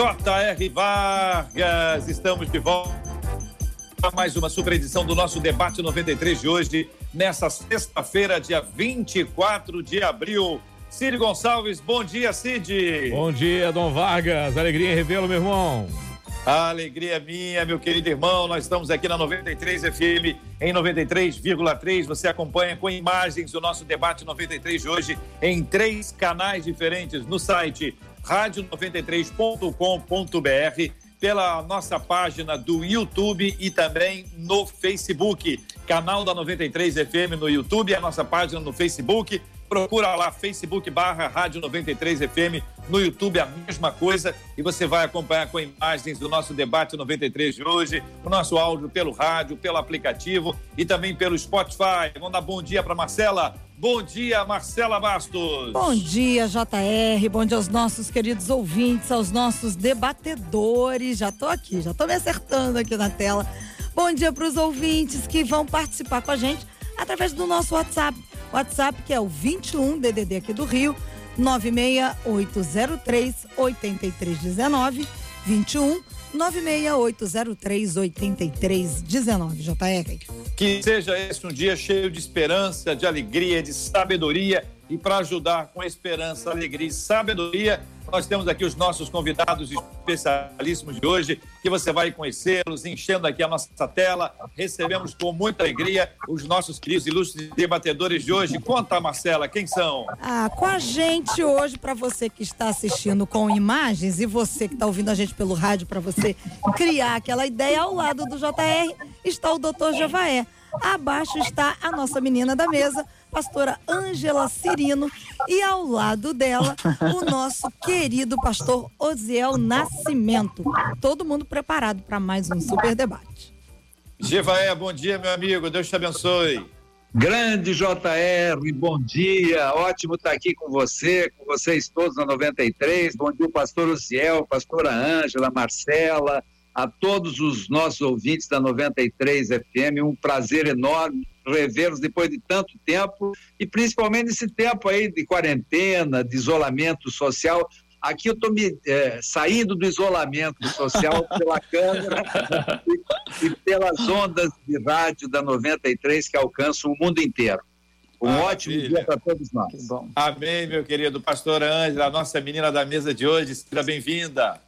J.R. Vargas. Estamos de volta a mais uma super edição do nosso debate 93 de hoje, nessa sexta-feira, dia 24 de abril. Cid Gonçalves, bom dia, Cid. Bom dia, Dom Vargas. Alegria em revê-lo, meu irmão. A alegria é minha, meu querido irmão. Nós estamos aqui na 93 FM em 93,3. Você acompanha com imagens o nosso debate 93 de hoje em três canais diferentes no site rádio93.com.br, pela nossa página do YouTube e também no Facebook. Canal da 93 FM no YouTube, a nossa página no Facebook procura lá Facebook barra Rádio 93 FM, no YouTube a mesma coisa e você vai acompanhar com imagens do nosso debate 93 de hoje, o nosso áudio pelo rádio, pelo aplicativo e também pelo Spotify. Vamos dar bom dia para Marcela. Bom dia, Marcela Bastos. Bom dia, JR. Bom dia aos nossos queridos ouvintes, aos nossos debatedores. Já tô aqui, já tô me acertando aqui na tela. Bom dia para os ouvintes que vão participar com a gente através do nosso WhatsApp. WhatsApp que é o 21 DDD aqui do Rio, 96803 8319 21 96803 8319 JR. Que seja esse um dia cheio de esperança, de alegria, de sabedoria e para ajudar com esperança, alegria e sabedoria nós temos aqui os nossos convidados especialíssimos de hoje, que você vai conhecê-los, enchendo aqui a nossa tela. Recebemos com muita alegria os nossos queridos ilustres debatedores de hoje. Conta, Marcela, quem são? Ah, com a gente hoje, para você que está assistindo com imagens e você que está ouvindo a gente pelo rádio, para você criar aquela ideia, ao lado do JR está o doutor Javaé. Abaixo está a nossa menina da mesa, pastora Ângela Cirino, e ao lado dela, o nosso querido pastor Osiel Nascimento. Todo mundo preparado para mais um super debate. Givaé, bom dia, meu amigo. Deus te abençoe. Grande JR, bom dia. Ótimo estar aqui com você, com vocês todos na 93. Bom dia, pastor Osiel, pastora Ângela, Marcela, a todos os nossos ouvintes da 93 FM. Um prazer enorme revê-los depois de tanto tempo e principalmente nesse tempo aí de quarentena, de isolamento social. Aqui eu estou me é, saindo do isolamento social pela câmera e, e, pelas ondas de rádio da 93 que alcançam o mundo inteiro. Um ah, ótimo dia para todos nós. Amém, meu querido. Pastora Ângela, nossa menina da mesa de hoje, seja bem-vinda.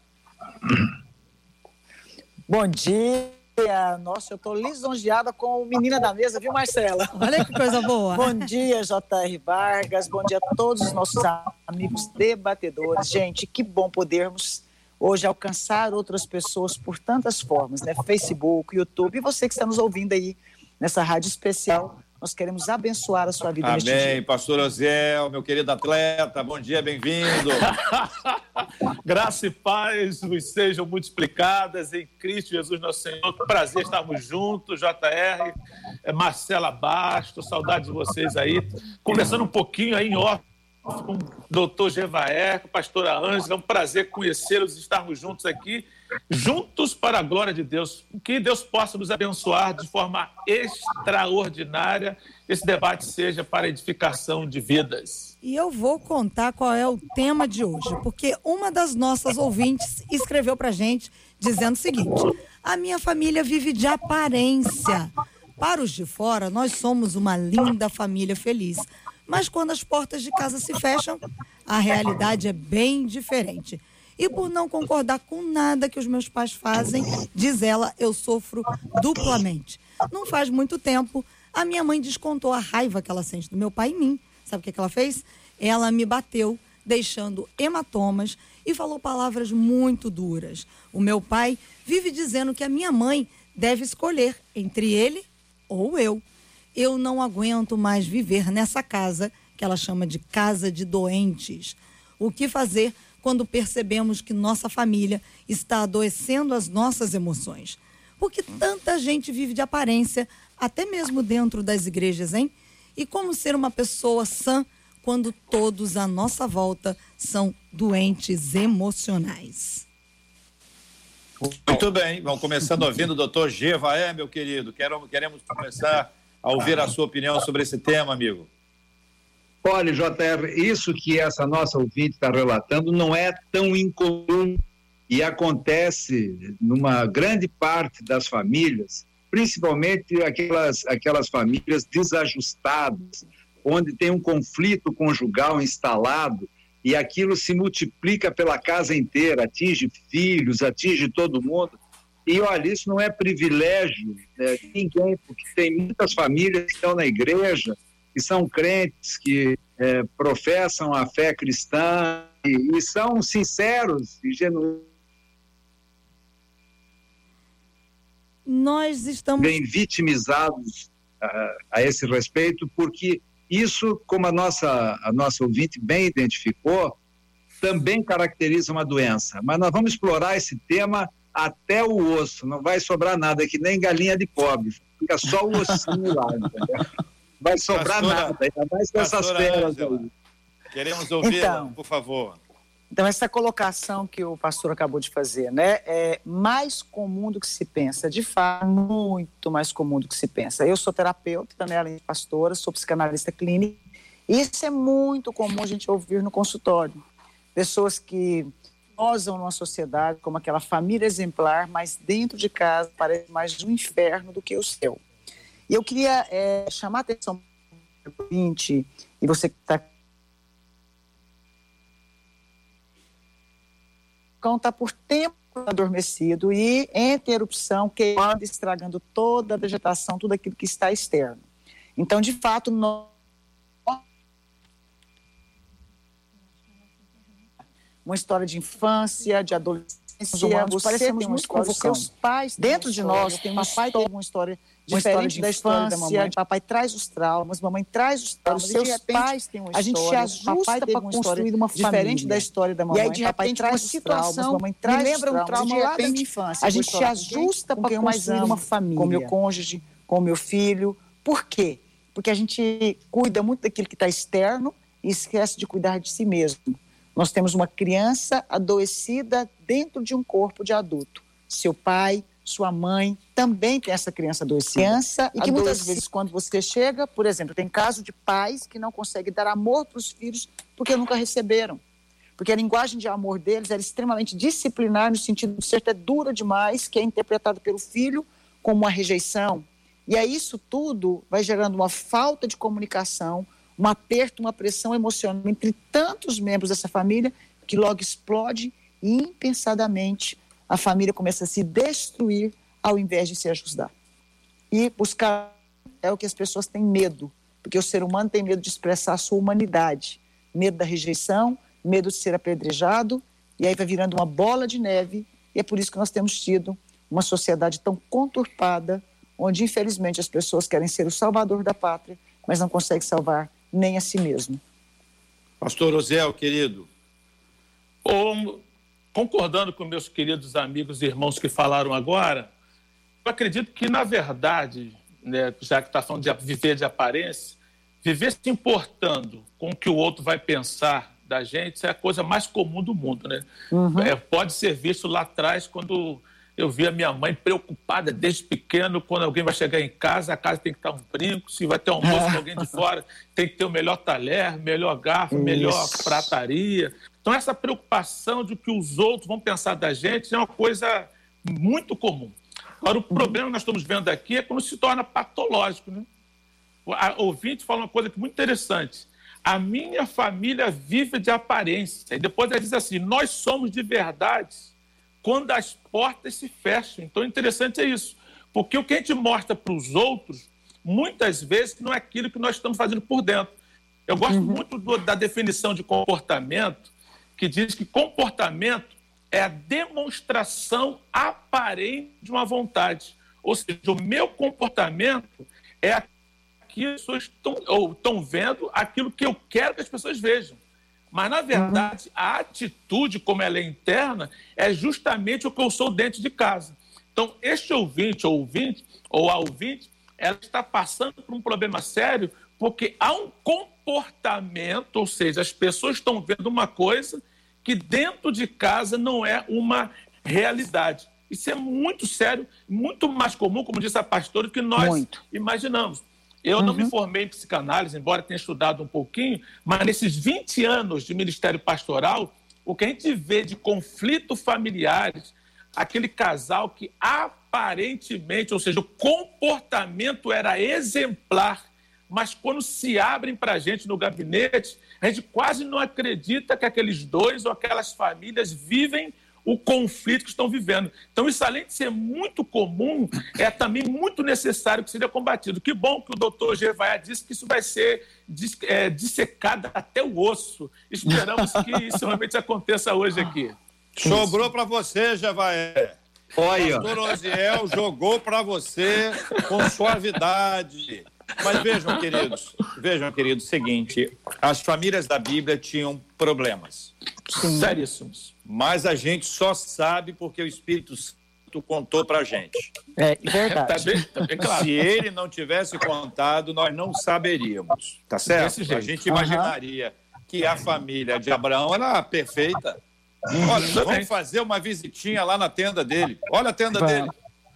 Bom dia nossa, eu estou lisonjeada com o Menina da Mesa, viu, Marcela? Olha que coisa boa. Bom dia, J.R. Vargas. Bom dia a todos os nossos amigos debatedores. Gente, que bom podermos hoje alcançar outras pessoas por tantas formas, né? Facebook, YouTube, e você que está nos ouvindo aí nessa rádio especial nós queremos abençoar a sua vida Amém. neste dia. Pastor Oziel, meu querido atleta, bom dia, bem-vindo. Graça e paz vos sejam multiplicadas em Cristo Jesus nosso Senhor. Prazer estarmos juntos, JR, é Marcela Basto, saudade de vocês aí. Conversando um pouquinho aí em off com o doutor Gevaé, com a pastora Ângela, é um prazer conhecê-los, estarmos juntos aqui juntos para a glória de Deus. Que Deus possa nos abençoar de forma extraordinária. Esse debate seja para edificação de vidas. E eu vou contar qual é o tema de hoje, porque uma das nossas ouvintes escreveu para gente dizendo o seguinte: a minha família vive de aparência. Para os de fora, nós somos uma linda família feliz. Mas quando as portas de casa se fecham, a realidade é bem diferente. E por não concordar com nada que os meus pais fazem, diz ela, eu sofro duplamente. Não faz muito tempo, a minha mãe descontou a raiva que ela sente do meu pai em mim. Sabe o que, que ela fez? Ela me bateu, deixando hematomas e falou palavras muito duras. O meu pai vive dizendo que a minha mãe deve escolher entre ele ou eu. Eu não aguento mais viver nessa casa que ela chama de casa de doentes. O que fazer quando percebemos que nossa família está adoecendo as nossas emoções. Porque tanta gente vive de aparência, até mesmo dentro das igrejas, hein? E como ser uma pessoa sã quando todos à nossa volta são doentes emocionais? Muito bem, vamos começando ouvindo o doutor Geva, é, meu querido. queremos começar a ouvir a sua opinião sobre esse tema, amigo. Olha, JR, isso que essa nossa ouvinte está relatando não é tão incomum e acontece numa grande parte das famílias, principalmente aquelas, aquelas famílias desajustadas, onde tem um conflito conjugal instalado e aquilo se multiplica pela casa inteira, atinge filhos, atinge todo mundo. E olha, isso não é privilégio né, de ninguém, porque tem muitas famílias que estão na igreja, que são crentes, que é, professam a fé cristã e, e são sinceros e genuínos. Nós estamos. Bem vitimizados a, a esse respeito, porque isso, como a nossa, a nossa ouvinte bem identificou, também caracteriza uma doença. Mas nós vamos explorar esse tema até o osso, não vai sobrar nada, que nem galinha de pobre, fica só o ossinho lá, entendeu? Vai sobrar pastora, nada, ainda mais com essas feras. Queremos ouvir, então, por favor. Então, essa colocação que o pastor acabou de fazer, né, é mais comum do que se pensa, de fato, muito mais comum do que se pensa. Eu sou terapeuta, né, além de pastora, sou psicanalista clínica, isso é muito comum a gente ouvir no consultório. Pessoas que posam numa sociedade como aquela família exemplar, mas dentro de casa parece mais um inferno do que o céu. E eu queria é, chamar a atenção do ouvinte, e você que está cão está por tempo adormecido e entre erupção, queimando, estragando toda a vegetação, tudo aquilo que está externo. Então, de fato, nós uma história de infância, de adolescência. Humanos, parecemos muito com seus pais. Dentro de nós tem uma papai tem uma história diferente da história da mamãe. Papai traz os traumas, mamãe traz os traumas. Os seus repente, pais têm uma história. A gente se ajusta para construir uma família. Diferente da história da mamãe. E aí, de papai repente, traz uma situação, traumas, mamãe traz me lembra um trauma lá da minha infância. A gente se ajusta para construir uma família. Com meu cônjuge, com meu filho. Por quê? Porque a gente cuida muito daquilo que está externo e esquece de cuidar de si mesmo. Nós temos uma criança adoecida dentro de um corpo de adulto. Seu pai, sua mãe também tem essa criança adoecida. Criança e que muitas vezes quando você chega, por exemplo, tem caso de pais que não conseguem dar amor para os filhos porque nunca receberam. Porque a linguagem de amor deles era extremamente disciplinar no sentido de ser até dura demais, que é interpretado pelo filho como uma rejeição. E aí isso tudo vai gerando uma falta de comunicação, um aperto, uma pressão emocional entre tantos membros dessa família que logo explode impensadamente a família começa a se destruir ao invés de se ajudar. E buscar é o que as pessoas têm medo, porque o ser humano tem medo de expressar a sua humanidade, medo da rejeição, medo de ser apedrejado, e aí vai virando uma bola de neve, e é por isso que nós temos tido uma sociedade tão conturpada, onde infelizmente as pessoas querem ser o salvador da pátria, mas não conseguem salvar nem a si mesmo. Pastor Ozel, querido. Concordando com meus queridos amigos e irmãos que falaram agora, eu acredito que, na verdade, né, já que está falando de viver de aparência, viver se importando com o que o outro vai pensar da gente é a coisa mais comum do mundo. Né? Uhum. É, pode ser visto lá atrás quando eu vi a minha mãe preocupada desde pequeno, quando alguém vai chegar em casa, a casa tem que estar um brinco, se vai ter um almoço com alguém de fora, tem que ter o melhor talher, melhor garfo, Isso. melhor prataria. Então, essa preocupação de que os outros vão pensar da gente é uma coisa muito comum. Agora, o problema que nós estamos vendo aqui é quando se torna patológico. Né? O ouvinte fala uma coisa que é muito interessante. A minha família vive de aparência. E depois ela diz assim: nós somos de verdade quando as portas se fecham. Então, interessante é isso. Porque o que a gente mostra para os outros, muitas vezes, não é aquilo que nós estamos fazendo por dentro. Eu gosto uhum. muito do, da definição de comportamento, que diz que comportamento é a demonstração aparente de uma vontade. Ou seja, o meu comportamento é aquilo que as pessoas estão, ou estão vendo aquilo que eu quero que as pessoas vejam. Mas, na verdade, a atitude, como ela é interna, é justamente o que eu sou dentro de casa. Então, este ouvinte ou ouvinte, ou a ouvinte, ela está passando por um problema sério porque há um comportamento, ou seja, as pessoas estão vendo uma coisa que dentro de casa não é uma realidade. Isso é muito sério, muito mais comum, como disse a pastora, do que nós muito. imaginamos. Eu uhum. não me uhum. formei em psicanálise, embora tenha estudado um pouquinho, mas nesses 20 anos de ministério pastoral, o que a gente vê de conflito familiares, aquele casal que aparentemente, ou seja, o comportamento era exemplar, mas quando se abrem para a gente no gabinete, a gente quase não acredita que aqueles dois ou aquelas famílias vivem o conflito que estão vivendo. Então, isso, além de ser muito comum, é também muito necessário que seja combatido. Que bom que o doutor Gevaia disse que isso vai ser é, dissecado até o osso. Esperamos que isso realmente aconteça hoje aqui. Sobrou para você, Gevaia. Olha. O pastor Osiel jogou para você com suavidade. Mas vejam, queridos, vejam, queridos, o seguinte: as famílias da Bíblia tinham problemas. Seríssimos. Mas a gente só sabe porque o Espírito Santo contou pra gente. É verdade. tá bem, tá bem claro. Se ele não tivesse contado, nós não saberíamos. Tá certo? A gente imaginaria uhum. que a família de Abraão era perfeita. Olha, vamos fazer uma visitinha lá na tenda dele. Olha a tenda dele.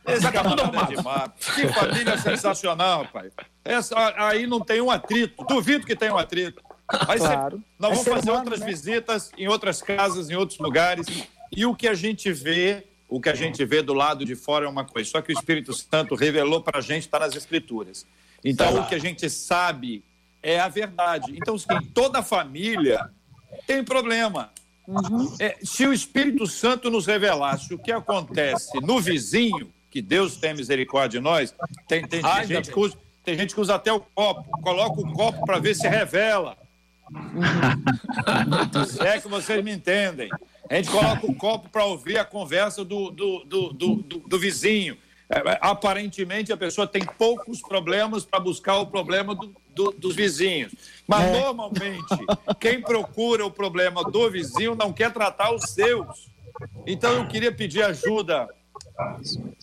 Esse camarada é de mapa. Que família sensacional, pai. Essa, aí não tem um atrito. Duvido que tenha um atrito. Aí claro. nós vamos fazer humano, outras né? visitas em outras casas, em outros lugares. E o que a gente vê, o que a gente vê do lado de fora é uma coisa. Só que o Espírito Santo revelou para a gente, está nas Escrituras. Então, tá o que a gente sabe é a verdade. Então, assim, toda família tem problema. Uhum. É, se o Espírito Santo nos revelasse o que acontece no vizinho, que Deus tenha misericórdia de nós, tem, tem, Ai, gente, que usa, tem gente que usa até o copo, coloca o copo para ver se revela. se é que vocês me entendem. A gente coloca o copo para ouvir a conversa do, do, do, do, do, vizinho. É, é, aparentemente a pessoa tem poucos problemas para buscar o problema do, do, dos vizinhos. Mas é. normalmente, quem procura o problema do vizinho não quer tratar os seus. Então eu queria pedir ajuda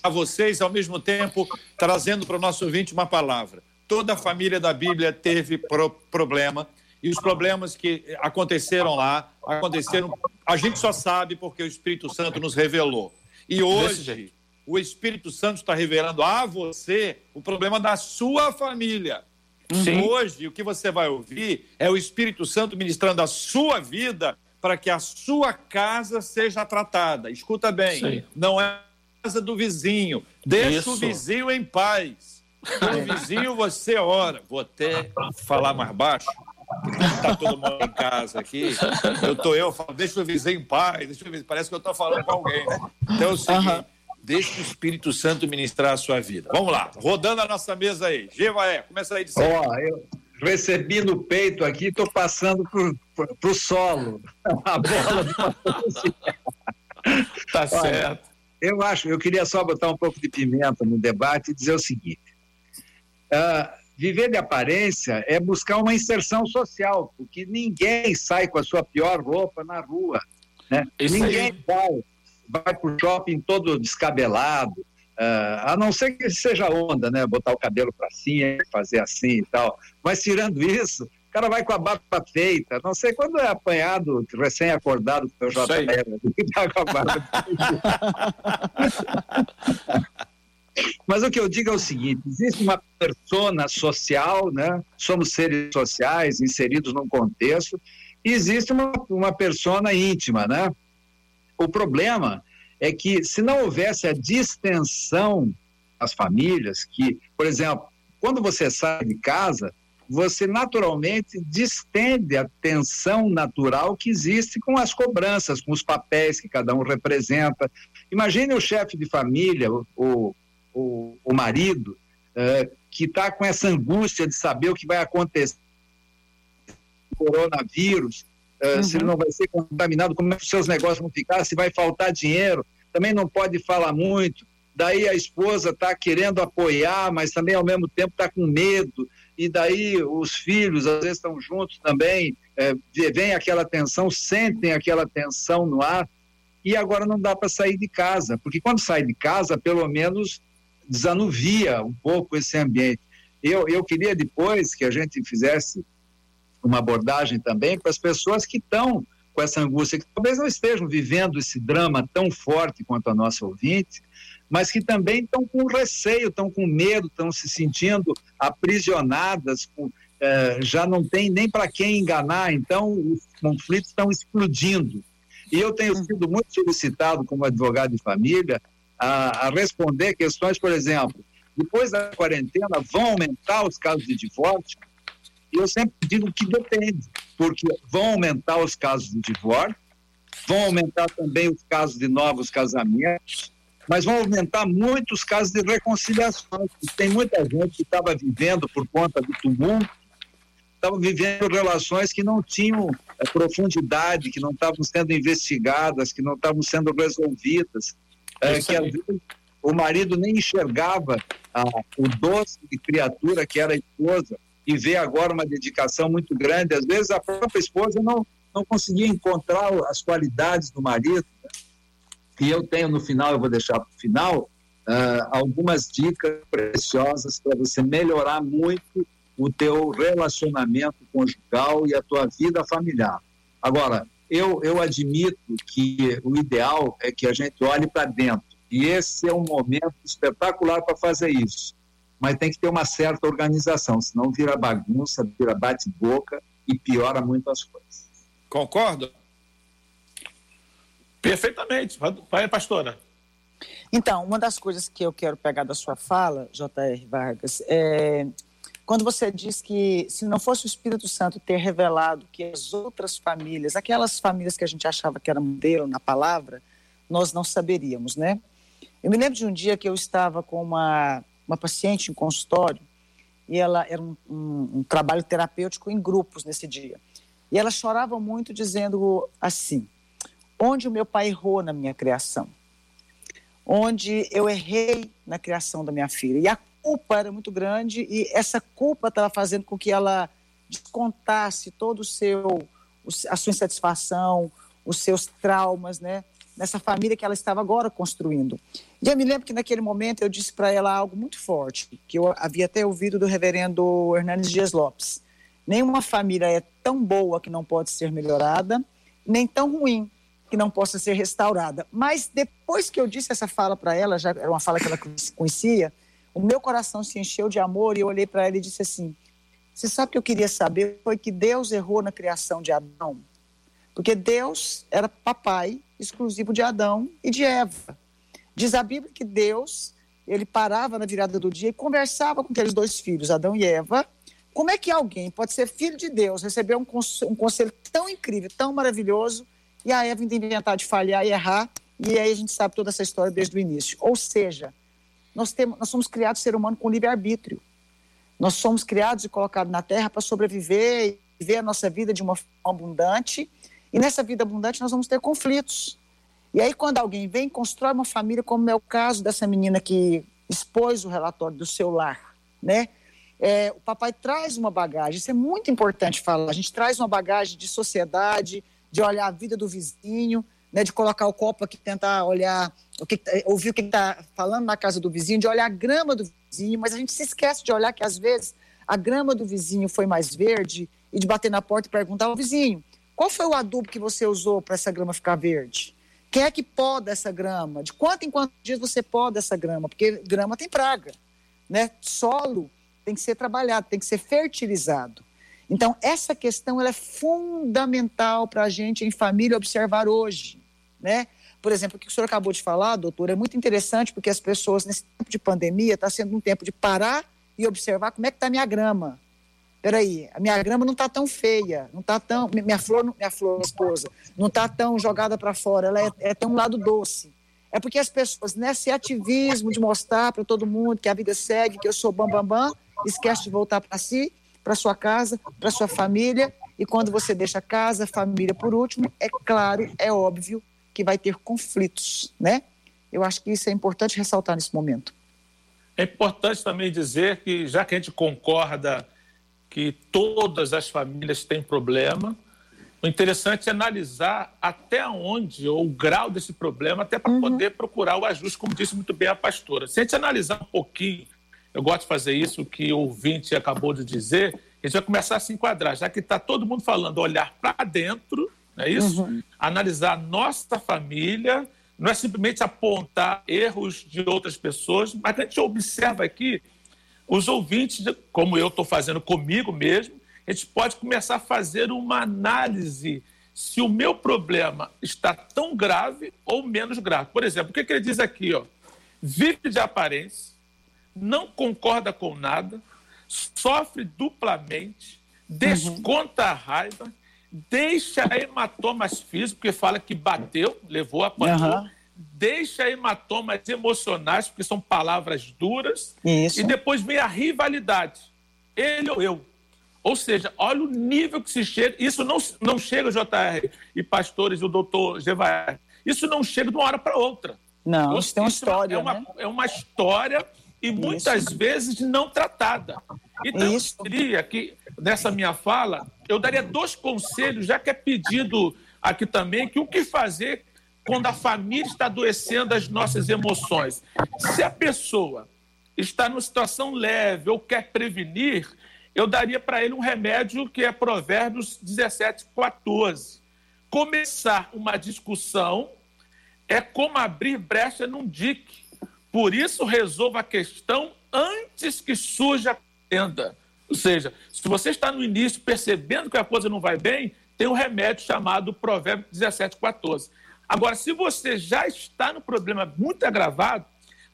a vocês, ao mesmo tempo trazendo para o nosso ouvinte uma palavra. Toda a família da Bíblia teve pro problema e os problemas que aconteceram lá aconteceram. A gente só sabe porque o Espírito Santo nos revelou. E hoje o Espírito Santo está revelando a você o problema da sua família. Sim. Hoje, o que você vai ouvir é o Espírito Santo ministrando a sua vida para que a sua casa seja tratada. Escuta bem, Sim. não é casa do vizinho. Deixa Isso. o vizinho em paz. O vizinho você ora. Vou até falar mais baixo. Está todo mundo em casa aqui. Eu tô eu, falo, deixa o vizinho em paz. Deixa o vizinho. Parece que eu estou falando com alguém. Né? Então é o seguinte. Uhum. Deixe o Espírito Santo ministrar a sua vida. Vamos lá, rodando a nossa mesa aí. Gevaé, começa aí de cima. Ó, eu recebi no peito aqui, estou passando para o solo. A bola do Tá certo. Eu acho, eu queria só botar um pouco de pimenta no debate e dizer o seguinte: uh, viver de aparência é buscar uma inserção social, porque ninguém sai com a sua pior roupa na rua, né? ninguém aí. vai, vai para o shopping todo descabelado, uh, a não ser que seja onda, né? Botar o cabelo para cima, fazer assim e tal. Mas tirando isso, cara vai com a barba feita. Não sei quando é apanhado, recém-acordado com o JR, tá com a barba Mas o que eu digo é o seguinte: existe uma persona social, né? Somos seres sociais inseridos num contexto, e existe uma, uma persona íntima, né? O problema é que se não houvesse a distensão das famílias, que, por exemplo, quando você sai de casa, você naturalmente distende a tensão natural que existe com as cobranças, com os papéis que cada um representa. Imagine o chefe de família, o, o, o marido, uh, que está com essa angústia de saber o que vai acontecer com o coronavírus, uh, uhum. se ele não vai ser contaminado, como é que os seus negócios vão ficar, se vai faltar dinheiro, também não pode falar muito. Daí a esposa está querendo apoiar, mas também ao mesmo tempo está com medo e daí os filhos às vezes estão juntos também é, vem aquela tensão, sentem aquela tensão no ar, e agora não dá para sair de casa, porque quando sai de casa, pelo menos desanuvia um pouco esse ambiente. Eu, eu queria depois que a gente fizesse uma abordagem também para as pessoas que estão com essa angústia, que talvez não estejam vivendo esse drama tão forte quanto a nossa ouvinte, mas que também estão com receio, estão com medo, estão se sentindo aprisionadas, com, eh, já não tem nem para quem enganar, então os conflitos estão explodindo. E eu tenho sido muito solicitado, como advogado de família, a, a responder questões, por exemplo, depois da quarentena, vão aumentar os casos de divórcio? E eu sempre digo que depende, porque vão aumentar os casos de divórcio, vão aumentar também os casos de novos casamentos, mas vão aumentar muitos casos de reconciliação. Tem muita gente que estava vivendo por conta do tumulto, estava vivendo relações que não tinham é, profundidade, que não estavam sendo investigadas, que não estavam sendo resolvidas, é, que às vezes o marido nem enxergava ah, o doce de criatura que era a esposa e vê agora uma dedicação muito grande. Às vezes a própria esposa não, não conseguia encontrar as qualidades do marido. E eu tenho no final, eu vou deixar para o final, uh, algumas dicas preciosas para você melhorar muito o teu relacionamento conjugal e a tua vida familiar. Agora, eu, eu admito que o ideal é que a gente olhe para dentro. E esse é um momento espetacular para fazer isso. Mas tem que ter uma certa organização, senão vira bagunça, vira bate-boca e piora muito as coisas. Concordo? Perfeitamente. Vai, pastora. Então, uma das coisas que eu quero pegar da sua fala, J.R. Vargas, é quando você diz que se não fosse o Espírito Santo ter revelado que as outras famílias, aquelas famílias que a gente achava que era modelo na palavra, nós não saberíamos, né? Eu me lembro de um dia que eu estava com uma, uma paciente em consultório e ela era um, um, um trabalho terapêutico em grupos nesse dia. E ela chorava muito dizendo assim: onde o meu pai errou na minha criação, onde eu errei na criação da minha filha. E a culpa era muito grande e essa culpa estava fazendo com que ela descontasse todo o seu a sua insatisfação, os seus traumas, né? Nessa família que ela estava agora construindo. E eu me lembro que naquele momento eu disse para ela algo muito forte, que eu havia até ouvido do reverendo Hernandes Dias Lopes. Nenhuma família é tão boa que não pode ser melhorada, nem tão ruim que não possa ser restaurada. Mas depois que eu disse essa fala para ela, já era uma fala que ela conhecia, o meu coração se encheu de amor e eu olhei para ela e disse assim: Você sabe o que eu queria saber? Foi que Deus errou na criação de Adão. Porque Deus era papai exclusivo de Adão e de Eva. Diz a Bíblia que Deus, ele parava na virada do dia e conversava com aqueles dois filhos, Adão e Eva. Como é que alguém pode ser filho de Deus, receber um, um conselho tão incrível, tão maravilhoso, e a Eva inventar de falhar e errar, e aí a gente sabe toda essa história desde o início. Ou seja, nós, temos, nós somos criados ser humano com livre-arbítrio. Nós somos criados e colocados na Terra para sobreviver e viver a nossa vida de uma forma abundante. E nessa vida abundante nós vamos ter conflitos. E aí, quando alguém vem, constrói uma família, como é o caso dessa menina que expôs o relatório do seu lar, né? É, o papai traz uma bagagem, isso é muito importante falar. A gente traz uma bagagem de sociedade, de olhar a vida do vizinho, né, de colocar o copo aqui, tentar olhar, o que, ouvir o que está falando na casa do vizinho, de olhar a grama do vizinho, mas a gente se esquece de olhar que às vezes a grama do vizinho foi mais verde e de bater na porta e perguntar ao vizinho: qual foi o adubo que você usou para essa grama ficar verde? Quem é que poda essa grama? De quanto em quanto dias você poda essa grama? Porque grama tem praga, né? Solo tem que ser trabalhado, tem que ser fertilizado. Então, essa questão é fundamental para a gente, em família, observar hoje né? Por exemplo, o que o senhor acabou de falar, doutor, é muito interessante porque as pessoas, nesse tempo de pandemia, está sendo um tempo de parar e observar como é que está a minha grama. Peraí, a minha grama não está tão feia, não está tão. Minha flor, minha flor, minha esposa, não está tão jogada para fora, ela é, é, tem um lado doce. É porque as pessoas, nesse ativismo de mostrar para todo mundo que a vida segue, que eu sou bambambam, bam, bam, esquece de voltar para si, para sua casa, para sua família. E quando você deixa casa, família por último, é claro, é óbvio que vai ter conflitos, né? Eu acho que isso é importante ressaltar nesse momento. É importante também dizer que, já que a gente concorda que todas as famílias têm problema, o interessante é analisar até onde, ou o grau desse problema, até para uhum. poder procurar o ajuste, como disse muito bem a pastora. Se a gente analisar um pouquinho, eu gosto de fazer isso que o ouvinte acabou de dizer, a gente vai começar a se enquadrar, já que está todo mundo falando, olhar para dentro, não é isso? Uhum. Analisar nossa família, não é simplesmente apontar erros de outras pessoas, mas a gente observa aqui os ouvintes, como eu estou fazendo comigo mesmo, a gente pode começar a fazer uma análise se o meu problema está tão grave ou menos grave. Por exemplo, o que, que ele diz aqui? Ó? Vive de aparência, não concorda com nada, sofre duplamente, desconta a raiva, deixa hematomas físicos, porque fala que bateu, levou, apanhou, uhum. deixa hematomas emocionais, porque são palavras duras, Isso. e depois vem a rivalidade, ele ou eu. Ou seja, olha o nível que se chega. Isso não, não chega, JR e pastores e o doutor Gevaer. Isso não chega de uma hora para outra. Não, isso tem uma história. É uma, né? é uma história e muitas isso. vezes não tratada. Então, isso. eu diria que, nessa minha fala, eu daria dois conselhos, já que é pedido aqui também, que o que fazer quando a família está adoecendo as nossas emoções. Se a pessoa está numa situação leve ou quer prevenir, eu daria para ele um remédio que é Provérbios 17, 14. Começar uma discussão é como abrir brecha num dique. Por isso, resolva a questão antes que surja a tenda. Ou seja, se você está no início percebendo que a coisa não vai bem, tem um remédio chamado Provérbio 17, 14. Agora, se você já está no problema muito agravado,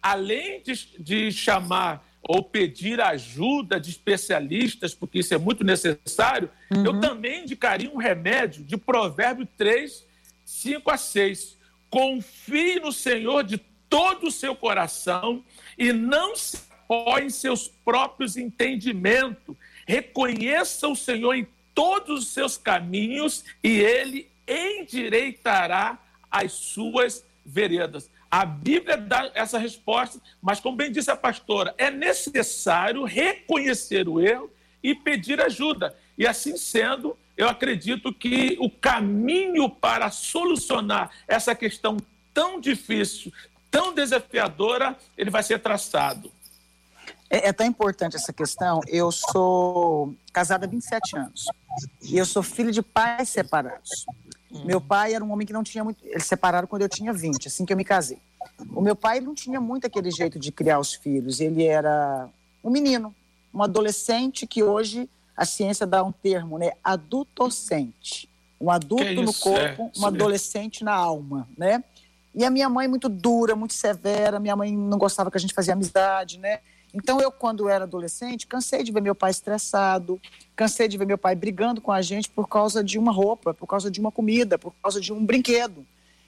além de, de chamar ou pedir ajuda de especialistas, porque isso é muito necessário, uhum. eu também indicaria um remédio de Provérbio 3, 5 a 6. Confie no Senhor de todo o seu coração e não se apoie em seus próprios entendimentos. Reconheça o Senhor em todos os seus caminhos e ele endireitará as suas veredas. A Bíblia dá essa resposta, mas como bem disse a pastora, é necessário reconhecer o erro e pedir ajuda. E assim sendo, eu acredito que o caminho para solucionar essa questão tão difícil, tão desafiadora, ele vai ser traçado. É, é, tão importante essa questão. Eu sou casada há 27 anos e eu sou filho de pais separados. Meu pai era um homem que não tinha muito. Eles separaram quando eu tinha 20, assim que eu me casei. O meu pai não tinha muito aquele jeito de criar os filhos. Ele era um menino, um adolescente que hoje a ciência dá um termo, né? Adultocente. Um adulto no corpo, é, um adolescente na alma, né? E a minha mãe muito dura, muito severa. Minha mãe não gostava que a gente fazia amizade, né? Então, eu, quando era adolescente, cansei de ver meu pai estressado, cansei de ver meu pai brigando com a gente por causa de uma roupa, por causa de uma comida, por causa de um brinquedo.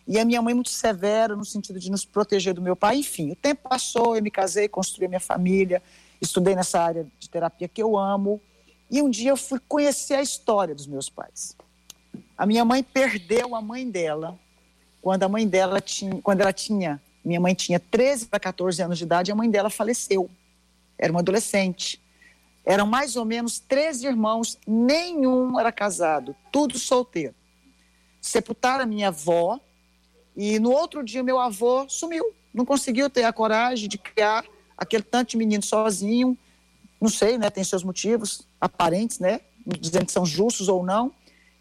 E a minha mãe muito severa no sentido de nos proteger do meu pai. Enfim, o tempo passou, eu me casei, construí a minha família, estudei nessa área de terapia que eu amo. E um dia eu fui conhecer a história dos meus pais. A minha mãe perdeu a mãe dela quando a mãe dela tinha, quando ela tinha, minha mãe tinha 13 para 14 anos de idade, a mãe dela faleceu era uma adolescente. Eram mais ou menos 13 irmãos, nenhum era casado, tudo solteiro. Sepultaram a minha avó e no outro dia meu avô sumiu. Não conseguiu ter a coragem de criar aquele tanto de menino sozinho. Não sei, né? Tem seus motivos aparentes, né? Dizendo que são justos ou não.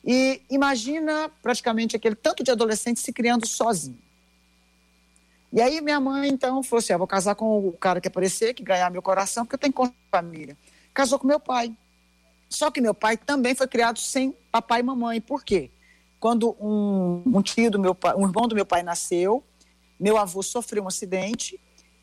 E imagina praticamente aquele tanto de adolescente se criando sozinho. E aí minha mãe, então, falou assim, ah, vou casar com o cara que aparecer, que ganhar meu coração, porque eu tenho conta família. Casou com meu pai. Só que meu pai também foi criado sem papai e mamãe. Por quê? Quando um, um tio do meu pai, um irmão do meu pai nasceu, meu avô sofreu um acidente,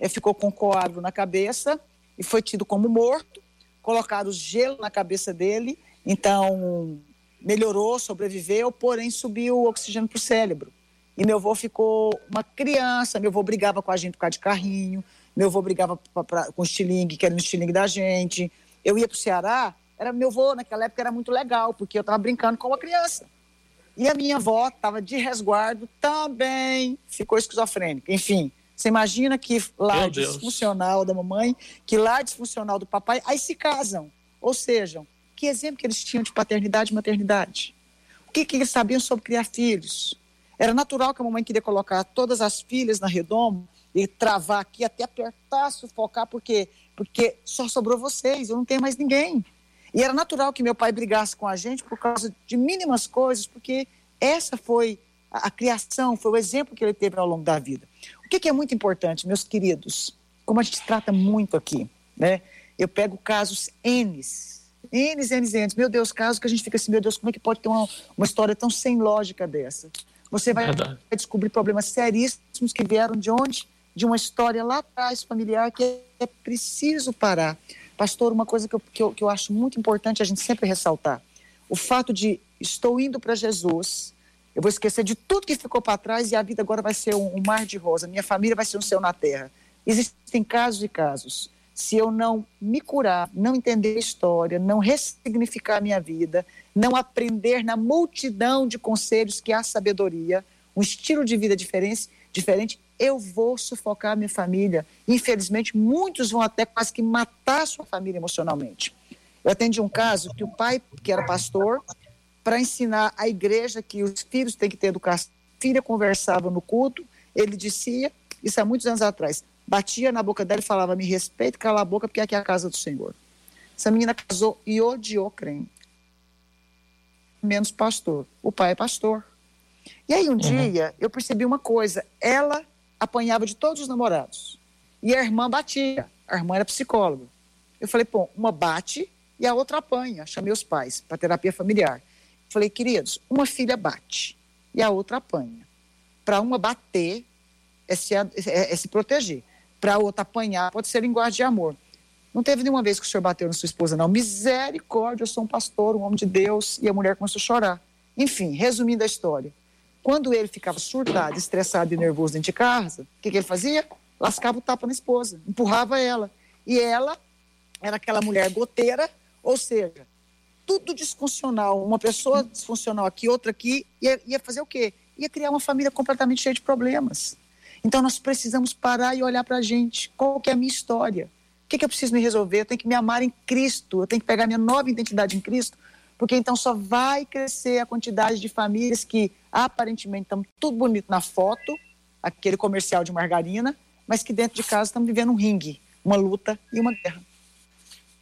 ficou com coágulo na cabeça e foi tido como morto, colocaram gelo na cabeça dele, então melhorou, sobreviveu, porém subiu o oxigênio para o cérebro. E meu avô ficou uma criança, meu avô brigava com a gente por causa de carrinho, meu avô brigava pra, pra, com o estilingue, querendo o estilingue da gente. Eu ia para o Ceará, era, meu avô naquela época era muito legal, porque eu estava brincando com uma criança. E a minha avó estava de resguardo, também ficou esquizofrênica. Enfim, você imagina que lá disfuncional da mamãe, que lá disfuncional do papai, aí se casam. Ou seja, que exemplo que eles tinham de paternidade e maternidade? que, que eles sabiam sobre criar filhos. Era natural que a mamãe queria colocar todas as filhas na redoma e travar aqui até apertar, sufocar, porque porque só sobrou vocês, eu não tenho mais ninguém. E era natural que meu pai brigasse com a gente por causa de mínimas coisas, porque essa foi a, a criação, foi o exemplo que ele teve ao longo da vida. O que, que é muito importante, meus queridos, como a gente trata muito aqui, né? Eu pego casos N's, N's, N's, N's. Meu Deus, casos que a gente fica assim, meu Deus, como é que pode ter uma, uma história tão sem lógica dessa? Você vai, vai descobrir problemas seríssimos que vieram de onde? De uma história lá atrás, familiar, que é preciso parar. Pastor, uma coisa que eu, que eu, que eu acho muito importante a gente sempre ressaltar: o fato de estou indo para Jesus, eu vou esquecer de tudo que ficou para trás e a vida agora vai ser um, um, mar de rosa, minha família vai ser um céu na terra. Existem casos e casos. Se eu não me curar, não entender a história, não ressignificar a minha vida, não aprender na multidão de conselhos que há sabedoria, um estilo de vida diferente, diferente eu vou sufocar a minha família. Infelizmente, muitos vão até quase que matar a sua família emocionalmente. Eu atendi um caso que o pai, que era pastor, para ensinar a igreja que os filhos têm que ter educação, a filha conversava no culto, ele dizia, isso há muitos anos atrás, batia na boca dela e falava, me respeite, cala a boca, porque aqui é a casa do Senhor. Essa menina casou e odiou crente. Menos pastor. O pai é pastor. E aí um uhum. dia eu percebi uma coisa, ela apanhava de todos os namorados. E a irmã batia. A irmã era psicóloga. Eu falei, pô, uma bate e a outra apanha. Chamei os pais para terapia familiar. Falei, queridos, uma filha bate e a outra apanha. Para uma bater é se, é, é se proteger. Para outra apanhar pode ser linguagem de amor. Não teve nenhuma vez que o senhor bateu na sua esposa, não. Misericórdia, eu sou um pastor, um homem de Deus. E a mulher começou a chorar. Enfim, resumindo a história. Quando ele ficava surtado, estressado e nervoso dentro de casa, o que, que ele fazia? Lascava o tapa na esposa, empurrava ela. E ela era aquela mulher goteira, ou seja, tudo disfuncional. Uma pessoa disfuncional aqui, outra aqui, ia, ia fazer o quê? Ia criar uma família completamente cheia de problemas. Então nós precisamos parar e olhar para a gente. Qual que é a minha história? O que, que eu preciso me resolver? Eu tenho que me amar em Cristo, eu tenho que pegar minha nova identidade em Cristo, porque então só vai crescer a quantidade de famílias que aparentemente estão tudo bonito na foto, aquele comercial de margarina, mas que dentro de casa estamos vivendo um ringue, uma luta e uma guerra.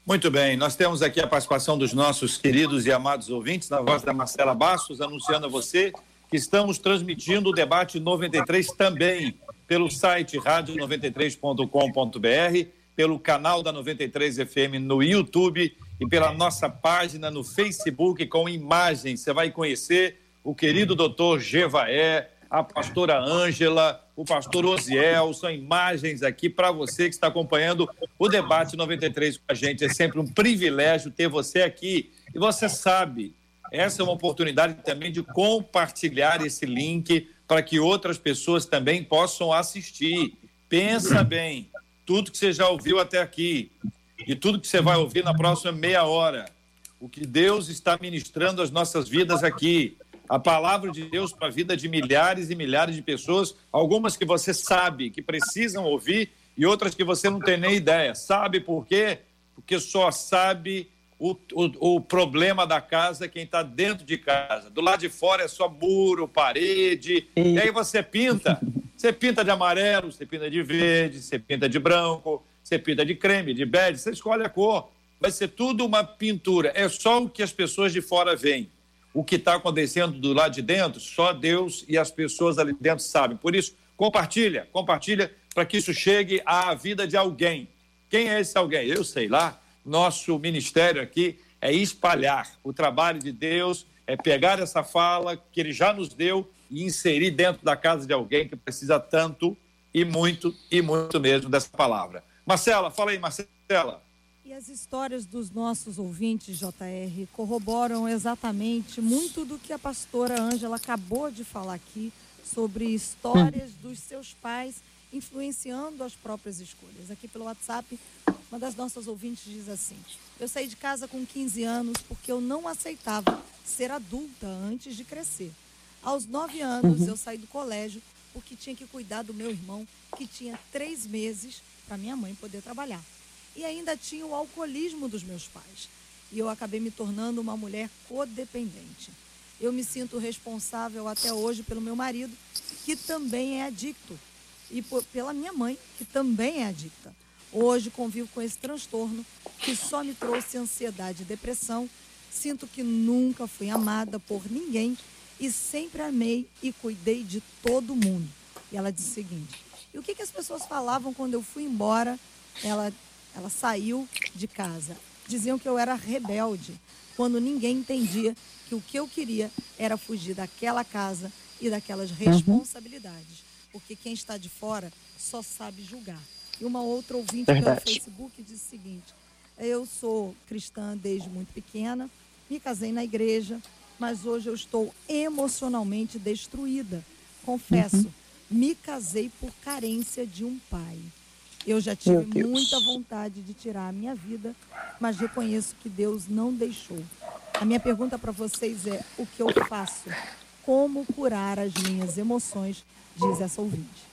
Muito bem, nós temos aqui a participação dos nossos queridos e amados ouvintes, na voz da Marcela Bastos, anunciando a você que estamos transmitindo o debate 93 também pelo site rádio93.com.br, pelo canal da 93 FM no YouTube e pela nossa página no Facebook com imagens. Você vai conhecer o querido doutor Gevaé, a pastora Ângela, o pastor Osiel, são imagens aqui para você que está acompanhando o debate 93 com a gente. É sempre um privilégio ter você aqui. E você sabe, essa é uma oportunidade também de compartilhar esse link para que outras pessoas também possam assistir. Pensa bem, tudo que você já ouviu até aqui e tudo que você vai ouvir na próxima meia hora. O que Deus está ministrando às nossas vidas aqui a palavra de Deus para a vida de milhares e milhares de pessoas, algumas que você sabe que precisam ouvir e outras que você não tem nem ideia. Sabe por quê? Porque só sabe o, o, o problema da casa quem está dentro de casa. Do lado de fora é só muro, parede, e... e aí você pinta. Você pinta de amarelo, você pinta de verde, você pinta de branco, você pinta de creme, de bege, você escolhe a cor. Vai ser tudo uma pintura. É só o que as pessoas de fora veem o que está acontecendo do lado de dentro, só Deus e as pessoas ali dentro sabem. Por isso, compartilha, compartilha para que isso chegue à vida de alguém. Quem é esse alguém? Eu sei lá. Nosso ministério aqui é espalhar o trabalho de Deus, é pegar essa fala que ele já nos deu e inserir dentro da casa de alguém que precisa tanto e muito e muito mesmo dessa palavra. Marcela, fala aí, Marcela. E as histórias dos nossos ouvintes, JR, corroboram exatamente muito do que a pastora Ângela acabou de falar aqui sobre histórias dos seus pais influenciando as próprias escolhas. Aqui pelo WhatsApp, uma das nossas ouvintes diz assim: Eu saí de casa com 15 anos porque eu não aceitava ser adulta antes de crescer. Aos 9 anos, uhum. eu saí do colégio porque tinha que cuidar do meu irmão, que tinha três meses, para minha mãe poder trabalhar e ainda tinha o alcoolismo dos meus pais. E eu acabei me tornando uma mulher codependente. eu me sinto responsável até hoje pelo meu marido, que também é adicto, e por, pela minha mãe, que também é adicta. Hoje convivo com esse transtorno que só me trouxe ansiedade e depressão. Sinto que nunca fui amada por ninguém e sempre amei e cuidei de todo mundo. E ela disse o seguinte: e o que, que as pessoas falavam quando eu fui embora? Ela, ela saiu de casa. Diziam que eu era rebelde, quando ninguém entendia que o que eu queria era fugir daquela casa e daquelas uhum. responsabilidades. Porque quem está de fora só sabe julgar. E uma outra ouvinte Verdade. pelo Facebook disse o seguinte: Eu sou cristã desde muito pequena, me casei na igreja, mas hoje eu estou emocionalmente destruída. Confesso, uhum. me casei por carência de um pai. Eu já tive muita vontade de tirar a minha vida, mas reconheço que Deus não deixou. A minha pergunta para vocês é: o que eu faço? Como curar as minhas emoções? Diz essa ouvinte.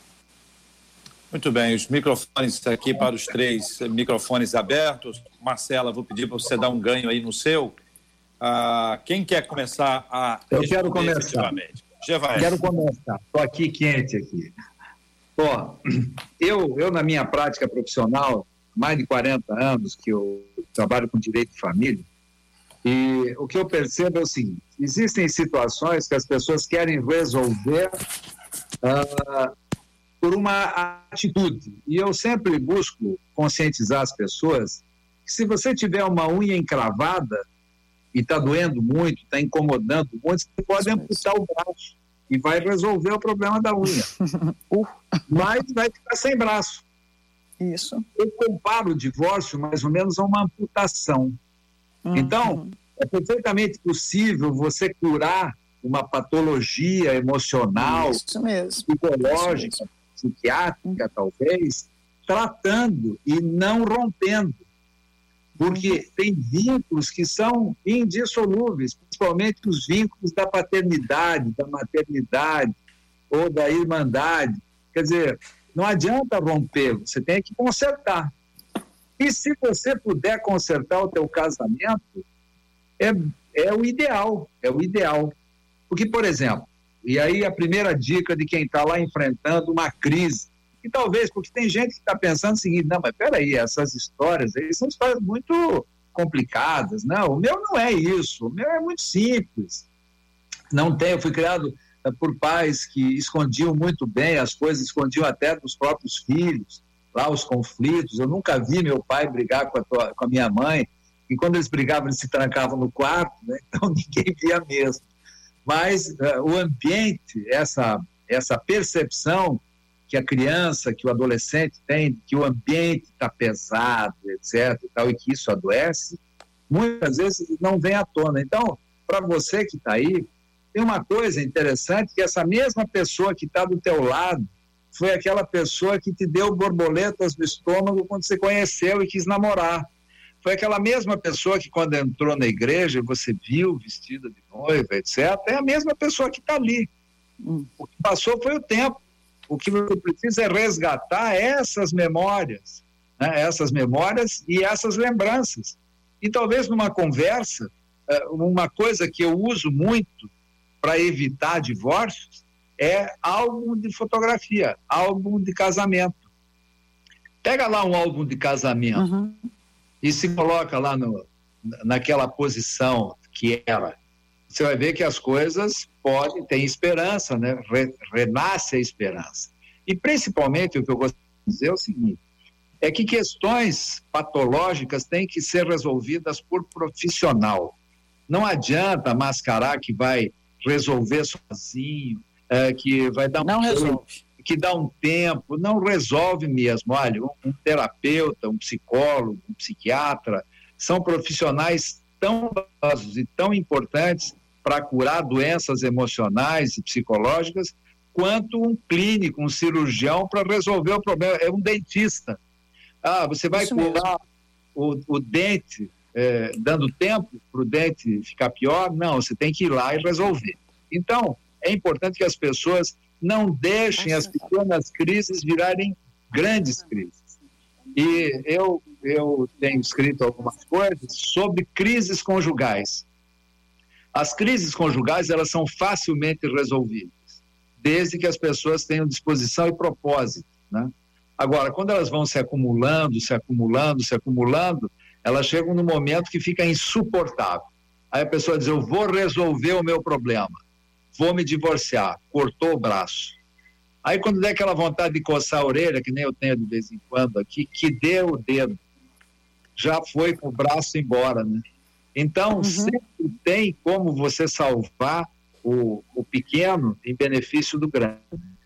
Muito bem, os microfones aqui para os três microfones abertos. Marcela, vou pedir para você dar um ganho aí no seu. Ah, quem quer começar a. Eu quero começar. Quero começar. Estou aqui quente aqui. Ó, eu, eu, na minha prática profissional, mais de 40 anos que eu trabalho com direito de família, e o que eu percebo é o seguinte: existem situações que as pessoas querem resolver uh, por uma atitude. E eu sempre busco conscientizar as pessoas que se você tiver uma unha encravada e está doendo muito, está incomodando muito, você pode amputar o braço e vai resolver o problema da unha. Uh. Mas vai ficar sem braço. Isso. Eu comparo o divórcio mais ou menos a uma amputação. Uhum. Então, é perfeitamente possível você curar uma patologia emocional, psicológica, psiquiátrica, talvez, tratando e não rompendo. Porque tem vínculos que são indissolúveis, principalmente os vínculos da paternidade, da maternidade ou da irmandade. Quer dizer, não adianta romper, você tem que consertar. E se você puder consertar o teu casamento, é, é o ideal, é o ideal. Porque, por exemplo, e aí a primeira dica de quem está lá enfrentando uma crise, e talvez, porque tem gente que está pensando o seguinte, não, mas peraí, essas histórias aí são histórias muito complicadas, não, o meu não é isso, o meu é muito simples. Não tem, eu fui criado eh, por pais que escondiam muito bem as coisas, escondiam até dos próprios filhos, lá os conflitos, eu nunca vi meu pai brigar com a, tua, com a minha mãe, e quando eles brigavam, eles se trancavam no quarto, né? então ninguém via mesmo mas uh, o ambiente, essa, essa percepção que a criança, que o adolescente tem, que o ambiente está pesado, etc., e, tal, e que isso adoece, muitas vezes não vem à tona. Então, para você que está aí, tem uma coisa interessante, que essa mesma pessoa que está do teu lado foi aquela pessoa que te deu borboletas no estômago quando você conheceu e quis namorar. Foi aquela mesma pessoa que, quando entrou na igreja, você viu vestida de noiva, etc. É a mesma pessoa que está ali. Hum. O que passou foi o tempo. O que você precisa é resgatar essas memórias, né? essas memórias e essas lembranças. E talvez numa conversa, eh, uma coisa que eu uso muito para evitar divórcios é álbum de fotografia, álbum de casamento. Pega lá um álbum de casamento. Uhum e se coloca lá no, naquela posição que era, você vai ver que as coisas podem, ter esperança, né? renasce a esperança. E principalmente o que eu gosto de dizer é o seguinte, é que questões patológicas têm que ser resolvidas por profissional. Não adianta mascarar que vai resolver sozinho, é, que vai dar um não resolve que dá um tempo, não resolve mesmo. Olha, um terapeuta, um psicólogo, um psiquiatra, são profissionais tão valiosos e tão importantes para curar doenças emocionais e psicológicas, quanto um clínico, um cirurgião para resolver o problema. É um dentista. Ah, você vai Isso curar o, o, dente é, dando tempo para o dente ficar pior? Não, você tem que ir lá e resolver. Então, é importante que as pessoas não deixem as pequenas crises virarem grandes crises. E eu, eu tenho escrito algumas coisas sobre crises conjugais. As crises conjugais, elas são facilmente resolvíveis, desde que as pessoas tenham disposição e propósito, né? Agora, quando elas vão se acumulando, se acumulando, se acumulando, elas chegam no momento que fica insuportável. Aí a pessoa diz: Eu vou resolver o meu problema, vou me divorciar, cortou o braço. Aí, quando der aquela vontade de coçar a orelha, que nem eu tenho de vez em quando aqui, que dê o dedo, já foi com o braço embora, né? Então, uhum. sempre tem como você salvar o, o pequeno em benefício do grande.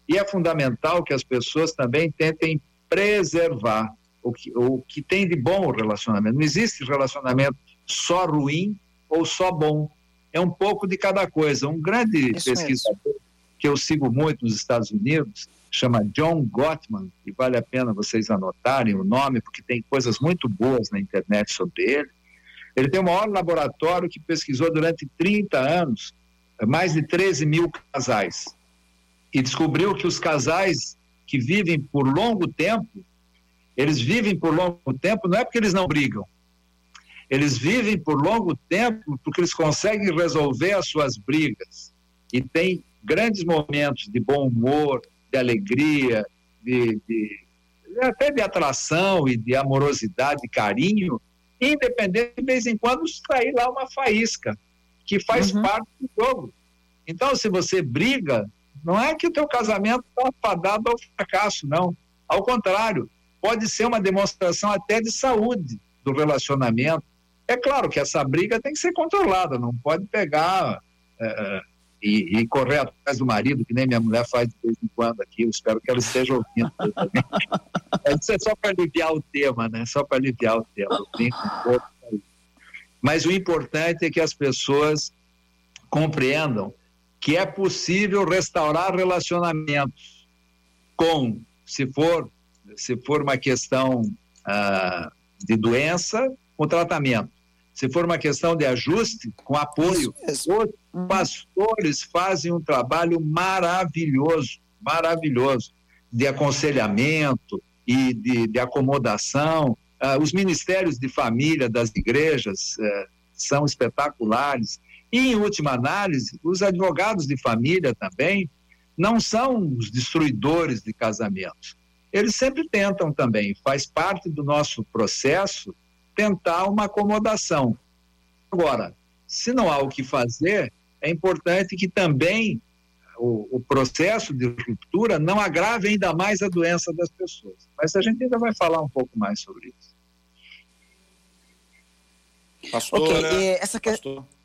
E é fundamental que as pessoas também tentem preservar o que, o que tem de bom o relacionamento. Não existe relacionamento só ruim ou só bom. É um pouco de cada coisa. Um grande Isso pesquisador mesmo. que eu sigo muito nos Estados Unidos chama John Gottman, e vale a pena vocês anotarem o nome, porque tem coisas muito boas na internet sobre ele. Ele tem o maior laboratório que pesquisou durante 30 anos mais de 13 mil casais. E descobriu que os casais que vivem por longo tempo, eles vivem por longo tempo não é porque eles não brigam. Eles vivem por longo tempo porque eles conseguem resolver as suas brigas. E tem grandes momentos de bom humor, de alegria, de, de até de atração e de amorosidade, de carinho, independente de vez em quando sair lá uma faísca, que faz uhum. parte do jogo. Então, se você briga, não é que o teu casamento está fadado ao fracasso, não. Ao contrário, pode ser uma demonstração até de saúde do relacionamento. É claro que essa briga tem que ser controlada, não pode pegar é, e, e, correr atrás do marido, que nem minha mulher faz de vez em quando aqui. Eu espero que ela esteja ouvindo também. Isso é só para aliviar o tema, né? Só para aliviar o tema. Mas o importante é que as pessoas compreendam que é possível restaurar relacionamentos com, se for, se for uma questão ah, de doença, com tratamento. Se for uma questão de ajuste, com apoio. Os pastores fazem um trabalho maravilhoso, maravilhoso, de aconselhamento e de, de acomodação. Ah, os ministérios de família das igrejas eh, são espetaculares. E, em última análise, os advogados de família também não são os destruidores de casamentos. Eles sempre tentam também, faz parte do nosso processo tentar uma acomodação. Agora, se não há o que fazer, é importante que também o, o, processo de ruptura não agrave ainda mais a doença das pessoas. Mas a gente ainda vai falar um pouco mais sobre isso. Pastor, ok, essa, que,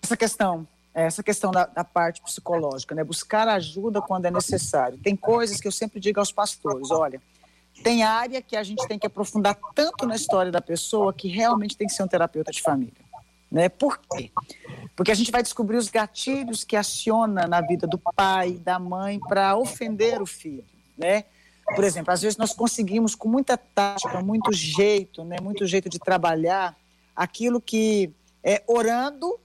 essa questão, essa questão da, da, parte psicológica, né? Buscar ajuda quando é necessário. Tem coisas que eu sempre digo aos pastores, olha, tem área que a gente tem que aprofundar tanto na história da pessoa que realmente tem que ser um terapeuta de família. Né? Por quê? Porque a gente vai descobrir os gatilhos que aciona na vida do pai, da mãe, para ofender o filho. Né? Por exemplo, às vezes nós conseguimos, com muita tática, muito jeito, né? muito jeito de trabalhar, aquilo que é orando,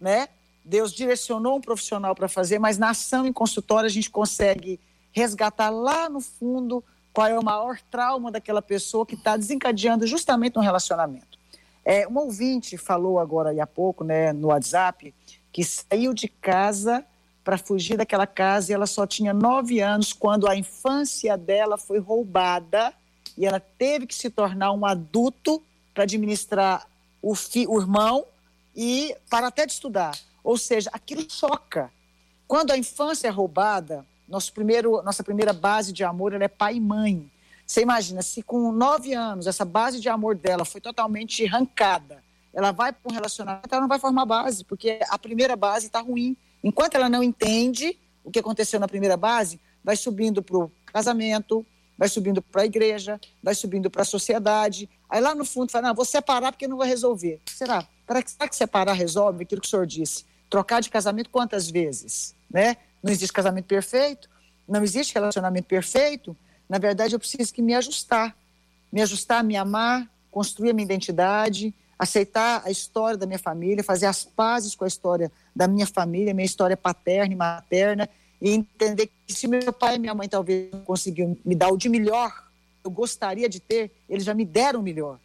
né? Deus direcionou um profissional para fazer, mas na ação em consultório a gente consegue resgatar lá no fundo qual é o maior trauma daquela pessoa que está desencadeando justamente um relacionamento. É, uma ouvinte falou agora há pouco, né, no WhatsApp, que saiu de casa para fugir daquela casa e ela só tinha nove anos quando a infância dela foi roubada e ela teve que se tornar um adulto para administrar o, fi, o irmão e para até de estudar. Ou seja, aquilo choca. Quando a infância é roubada, nosso primeiro, nossa primeira base de amor é pai e mãe. Você imagina, se com nove anos essa base de amor dela foi totalmente arrancada, ela vai para um relacionamento, ela não vai formar base, porque a primeira base está ruim. Enquanto ela não entende o que aconteceu na primeira base, vai subindo para o casamento, vai subindo para a igreja, vai subindo para a sociedade. Aí lá no fundo fala, não, vou separar porque não vai resolver. Será? Será que separar resolve aquilo que o senhor disse? Trocar de casamento quantas vezes? Né? Não existe casamento perfeito, não existe relacionamento perfeito. Na verdade, eu preciso que me ajustar. Me ajustar, me amar, construir a minha identidade, aceitar a história da minha família, fazer as pazes com a história da minha família, minha história paterna e materna, e entender que se meu pai e minha mãe talvez não conseguiram me dar o de melhor eu gostaria de ter, eles já me deram o melhor.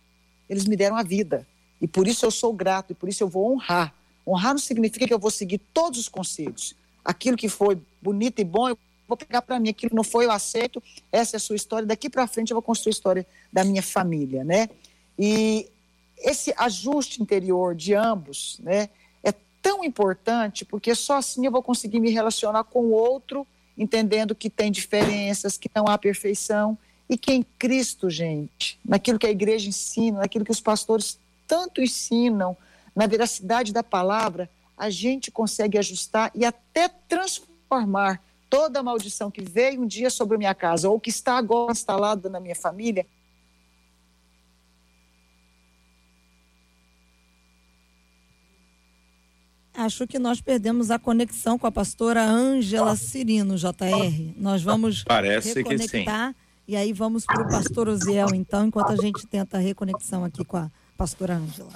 Eles me deram a vida. E por isso eu sou grato, e por isso eu vou honrar Honrar não significa que eu vou seguir todos os conselhos. Aquilo que foi bonito e bom, eu vou pegar para mim. Aquilo não foi, eu aceito. Essa é a sua história. Daqui para frente eu vou construir a história da minha família, né? E esse ajuste interior de ambos, né? É tão importante porque só assim eu vou conseguir me relacionar com o outro, entendendo que tem diferenças, que não há perfeição e que em Cristo, gente, naquilo que a igreja ensina, naquilo que os pastores tanto ensinam, na veracidade da palavra, a gente consegue ajustar e até transformar toda a maldição que veio um dia sobre a minha casa ou que está agora instalada na minha família. Acho que nós perdemos a conexão com a pastora Ângela Cirino, JR. Nós vamos Parece reconectar e aí vamos para o pastor Oziel, então, enquanto a gente tenta a reconexão aqui com a pastora Ângela.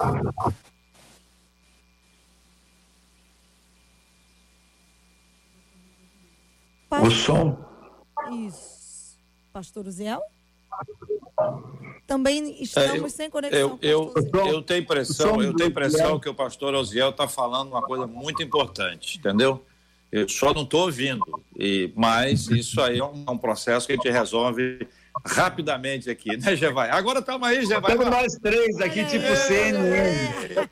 O som. Isso. Pastor Ziel? Também estamos É, eu- sem conexão. Eu, eu, pastor eu tenho impressão, eu tenho impressão Oziel. que o pastor Osiel está falando uma coisa muito importante, entendeu? Eu só não estou ouvindo, e, mas isso aí é um, é um processo que a gente resolve rapidamente aqui, né, Gevai? Agora estamos aí, Gevai. Estamos nós três aqui, tipo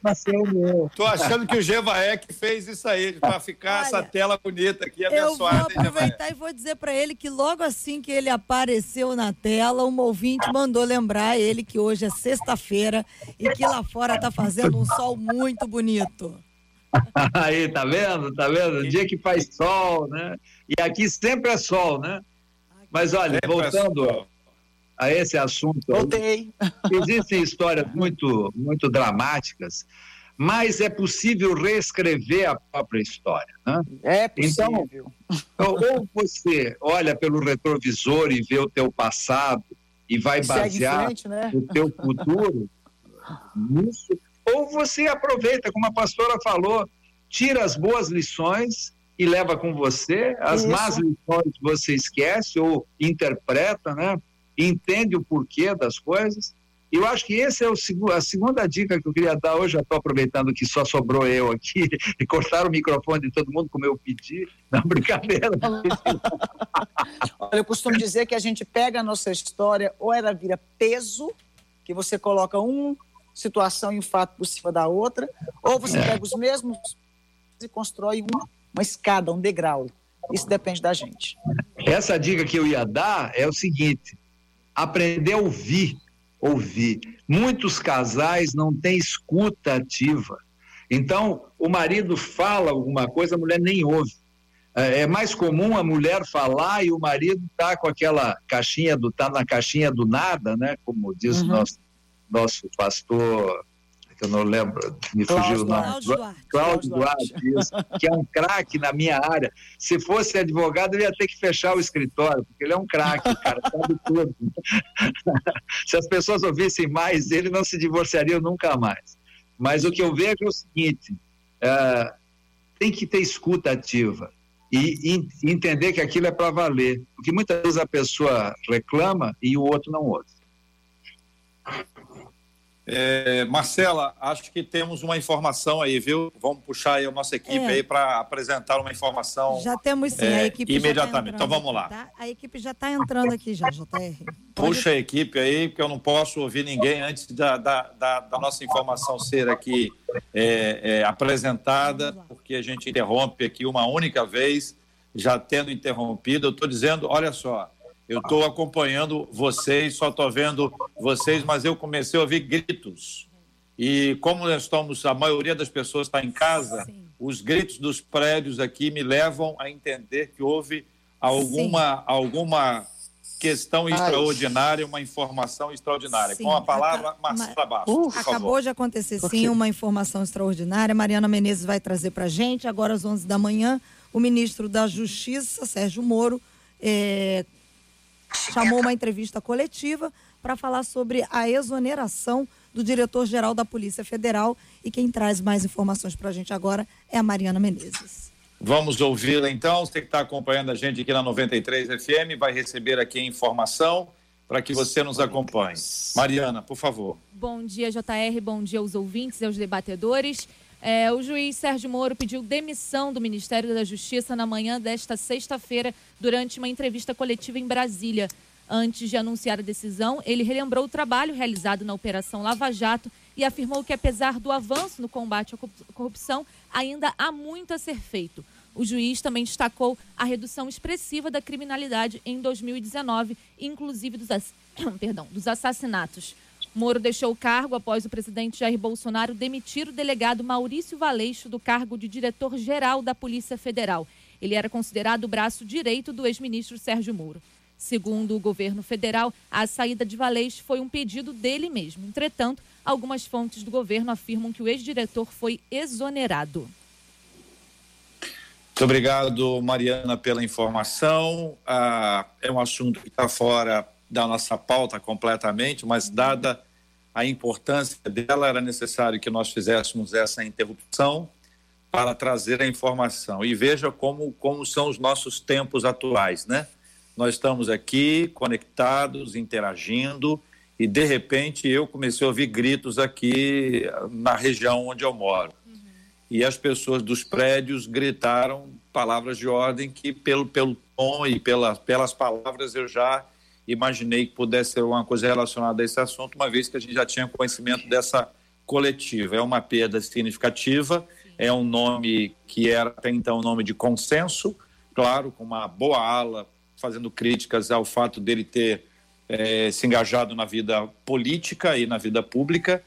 na CNN. Tô achando que o Gevaé que fez isso aí, para ficar essa Olha, tela bonita aqui, Eu vou abençoada, hein, aproveitar e vou dizer para ele que logo assim que ele apareceu na tela, um ouvinte mandou lembrar ele que hoje é sexta-feira e que lá fora tá fazendo um sol muito bonito. Aí, tá vendo? Tá vendo? Dia que faz sol, né? E aqui sempre é sol, né? Mas olha, voltando a esse assunto, Voltei. existem histórias muito, muito dramáticas, mas é possível reescrever a própria história, né? É Então, possível. Então, ou você olha pelo retrovisor e vê o teu passado e vai em basear frente, né? o teu futuro nisso, ou você aproveita, como a pastora falou, tira as boas lições e leva com você, as Isso. más lições você esquece ou interpreta, né? Entende o porquê das coisas. E eu acho que essa é o a segunda dica que eu queria dar hoje. Já estou aproveitando que só sobrou eu aqui e cortaram o microfone de todo mundo como eu pedi. Não, brincadeira. Olha, eu costumo dizer que a gente pega a nossa história, ou ela vira peso, que você coloca uma situação e um fato por cima da outra, ou você pega os mesmos e constrói uma, uma escada, um degrau. Isso depende da gente. Essa dica que eu ia dar é o seguinte: aprender a ouvir. Ouvir. Muitos casais não têm escuta ativa. Então, o marido fala alguma coisa, a mulher nem ouve. É é mais comum a mulher falar e o marido tá com aquela caixinha do tá na caixinha do nada, né? Como diz o Uhum. nosso nosso pastor, que eu não lembro, me Cláudio fugiu o nome. Cláudio Duarte. Cláudio Duarte, isso, que é um craque na minha área. Se fosse advogado, ele ia ter que fechar o escritório, porque ele é um craque, cara sabe tudo. Se as pessoas ouvissem mais, ele não se divorciaria nunca mais. Mas o que eu vejo é o seguinte: é, tem que ter escuta ativa e, e entender que aquilo é para valer. Porque muitas vezes a pessoa reclama e o outro não ouve. É, Marcela, acho que temos uma informação aí, viu? Vamos puxar aí a nossa equipe É. aí para apresentar uma informação. Já temos sim, É, a equipe já tá imediatamente. entrando Então, vamos lá. tá? A equipe já está entrando aqui já, JR. Pode- Puxa a equipe aí, porque eu não posso ouvir ninguém antes da, da, da, da nossa informação ser aqui é, é, apresentada, porque a gente interrompe aqui uma única vez, já tendo interrompido. Eu estou dizendo, olha só, eu estou acompanhando vocês, só estou vendo vocês, mas eu comecei a ouvir gritos. E como nós estamos, a maioria das pessoas está em casa, Sim. os gritos dos prédios aqui me levam a entender que houve alguma, alguma questão Ai. extraordinária, uma informação extraordinária. Sim, Com a palavra, aca- Marcela Bastos, Uh, por favor. Acabou de acontecer sim uma informação extraordinária. Mariana Menezes vai trazer para a gente. Agora às 11 da manhã, o ministro da Justiça, Sérgio Moro, eh, chamou uma entrevista coletiva para falar sobre a exoneração do diretor-geral da Polícia Federal. E quem traz mais informações para a gente agora é a Mariana Menezes. Vamos ouvi-la então. Você que está acompanhando a gente aqui na 93 FM vai receber aqui a informação para que você nos acompanhe. Mariana, por favor. Bom dia, JR. Bom dia aos ouvintes e aos debatedores. É, o juiz Sérgio Moro pediu demissão do Ministério da Justiça na manhã desta sexta-feira, durante uma entrevista coletiva em Brasília. Antes de anunciar a decisão, ele relembrou o trabalho realizado na Operação Lava Jato e afirmou que, apesar do avanço no combate à corrupção, ainda há muito a ser feito. O juiz também destacou a redução expressiva da criminalidade em 2019, inclusive dos, ass... Perdão, dos assassinatos. Moro deixou o cargo após o presidente Jair Bolsonaro demitir o delegado Maurício Valeixo do cargo de diretor-geral da Polícia Federal. Ele era considerado o braço direito do ex-ministro Sérgio Moro. Segundo o governo federal, a saída de Valeixo foi um pedido dele mesmo. Entretanto, algumas fontes do governo afirmam que o ex-diretor foi exonerado. Muito obrigado, Mariana, pela informação. Ah, é um assunto que está fora da nossa pauta completamente, mas dada a importância dela, era necessário que nós fizéssemos essa interrupção para trazer a informação. E veja como, como são os nossos tempos atuais, né? Nós estamos aqui conectados, interagindo, e de repente eu comecei a ouvir gritos aqui na região onde eu moro e as pessoas dos prédios gritaram palavras de ordem que, pelo, pelo tom e pela, pelas palavras, eu já imaginei que pudesse ser uma coisa relacionada a esse assunto, uma vez que a gente já tinha conhecimento dessa coletiva. É uma perda significativa, é um nome que era até então um nome de consenso, claro, com uma boa ala fazendo críticas ao fato dele ter é, se engajado na vida política e na vida pública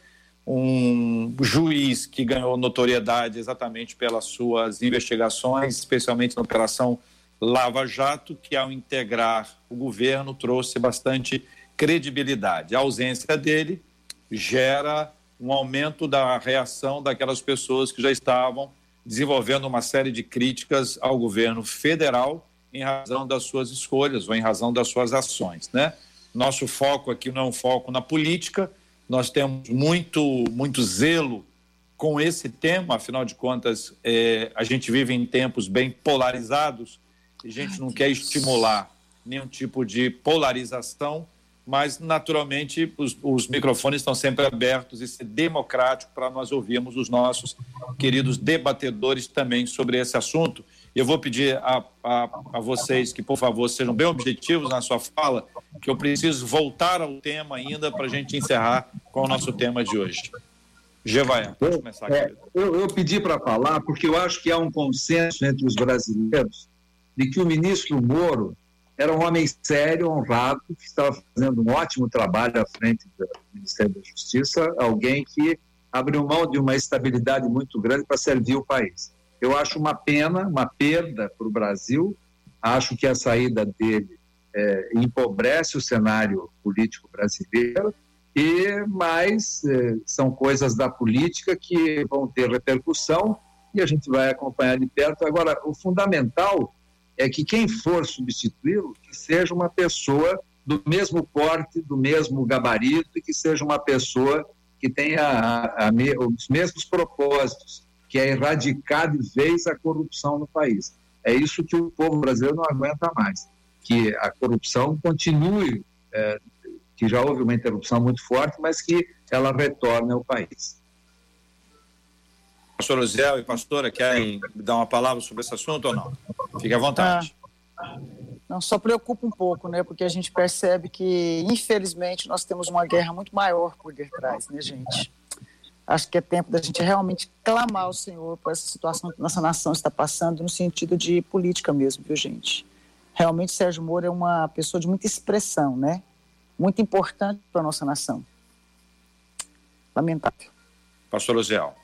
um juiz que ganhou notoriedade exatamente pelas suas investigações, especialmente na Operação Lava Jato, que ao integrar o governo trouxe bastante credibilidade. A ausência dele gera um aumento da reação daquelas pessoas que já estavam desenvolvendo uma série de críticas ao governo federal em razão das suas escolhas ou em razão das suas ações, né? Nosso foco aqui não é um foco na política, nós temos muito, muito zelo com esse tema, afinal de contas, é, a gente vive em tempos bem polarizados, a gente Ai, não quer estimular nenhum tipo de polarização, mas naturalmente os, os microfones estão sempre abertos e ser democrático para nós ouvirmos os nossos queridos debatedores também sobre esse assunto. Eu vou pedir a, a, a, vocês que, por favor, sejam bem objetivos na sua fala, que eu preciso voltar ao tema ainda para a gente encerrar com o nosso tema de hoje. Gevaia, pode começar. É, eu, eu pedi para falar porque eu acho que há um consenso entre os brasileiros de que o ministro Moro era um homem sério, honrado, que estava fazendo um ótimo trabalho à frente do Ministério da Justiça, alguém que abriu mão de uma estabilidade muito grande para servir o país. Eu acho uma pena, uma perda para o Brasil. Acho que a saída dele é, empobrece o cenário político brasileiro e mais é, são coisas da política que vão ter repercussão e a gente vai acompanhar de perto. Agora, o fundamental é que quem for substituí-lo que seja uma pessoa do mesmo porte, do mesmo gabarito e que seja uma pessoa que tenha a, a, os mesmos propósitos que é erradicar de vez a corrupção no país. É isso que o povo brasileiro não aguenta mais, que a corrupção continue, é, que já houve uma interrupção muito forte, mas que ela retorne ao país. Pastor Oziel e pastora, querem dar uma palavra sobre esse assunto ou não? Fique à vontade. Ah, não, só preocupa um pouco, né? Porque a gente percebe que, infelizmente, nós temos uma guerra muito maior por detrás, né, gente? Acho que é tempo da gente realmente clamar ao Senhor por essa situação que nossa nação está passando, no sentido de política mesmo, viu, gente? Realmente, Sérgio Moro é uma pessoa de muita expressão, né? Muito importante para a nossa nação. Lamentável. Pastor Oziel.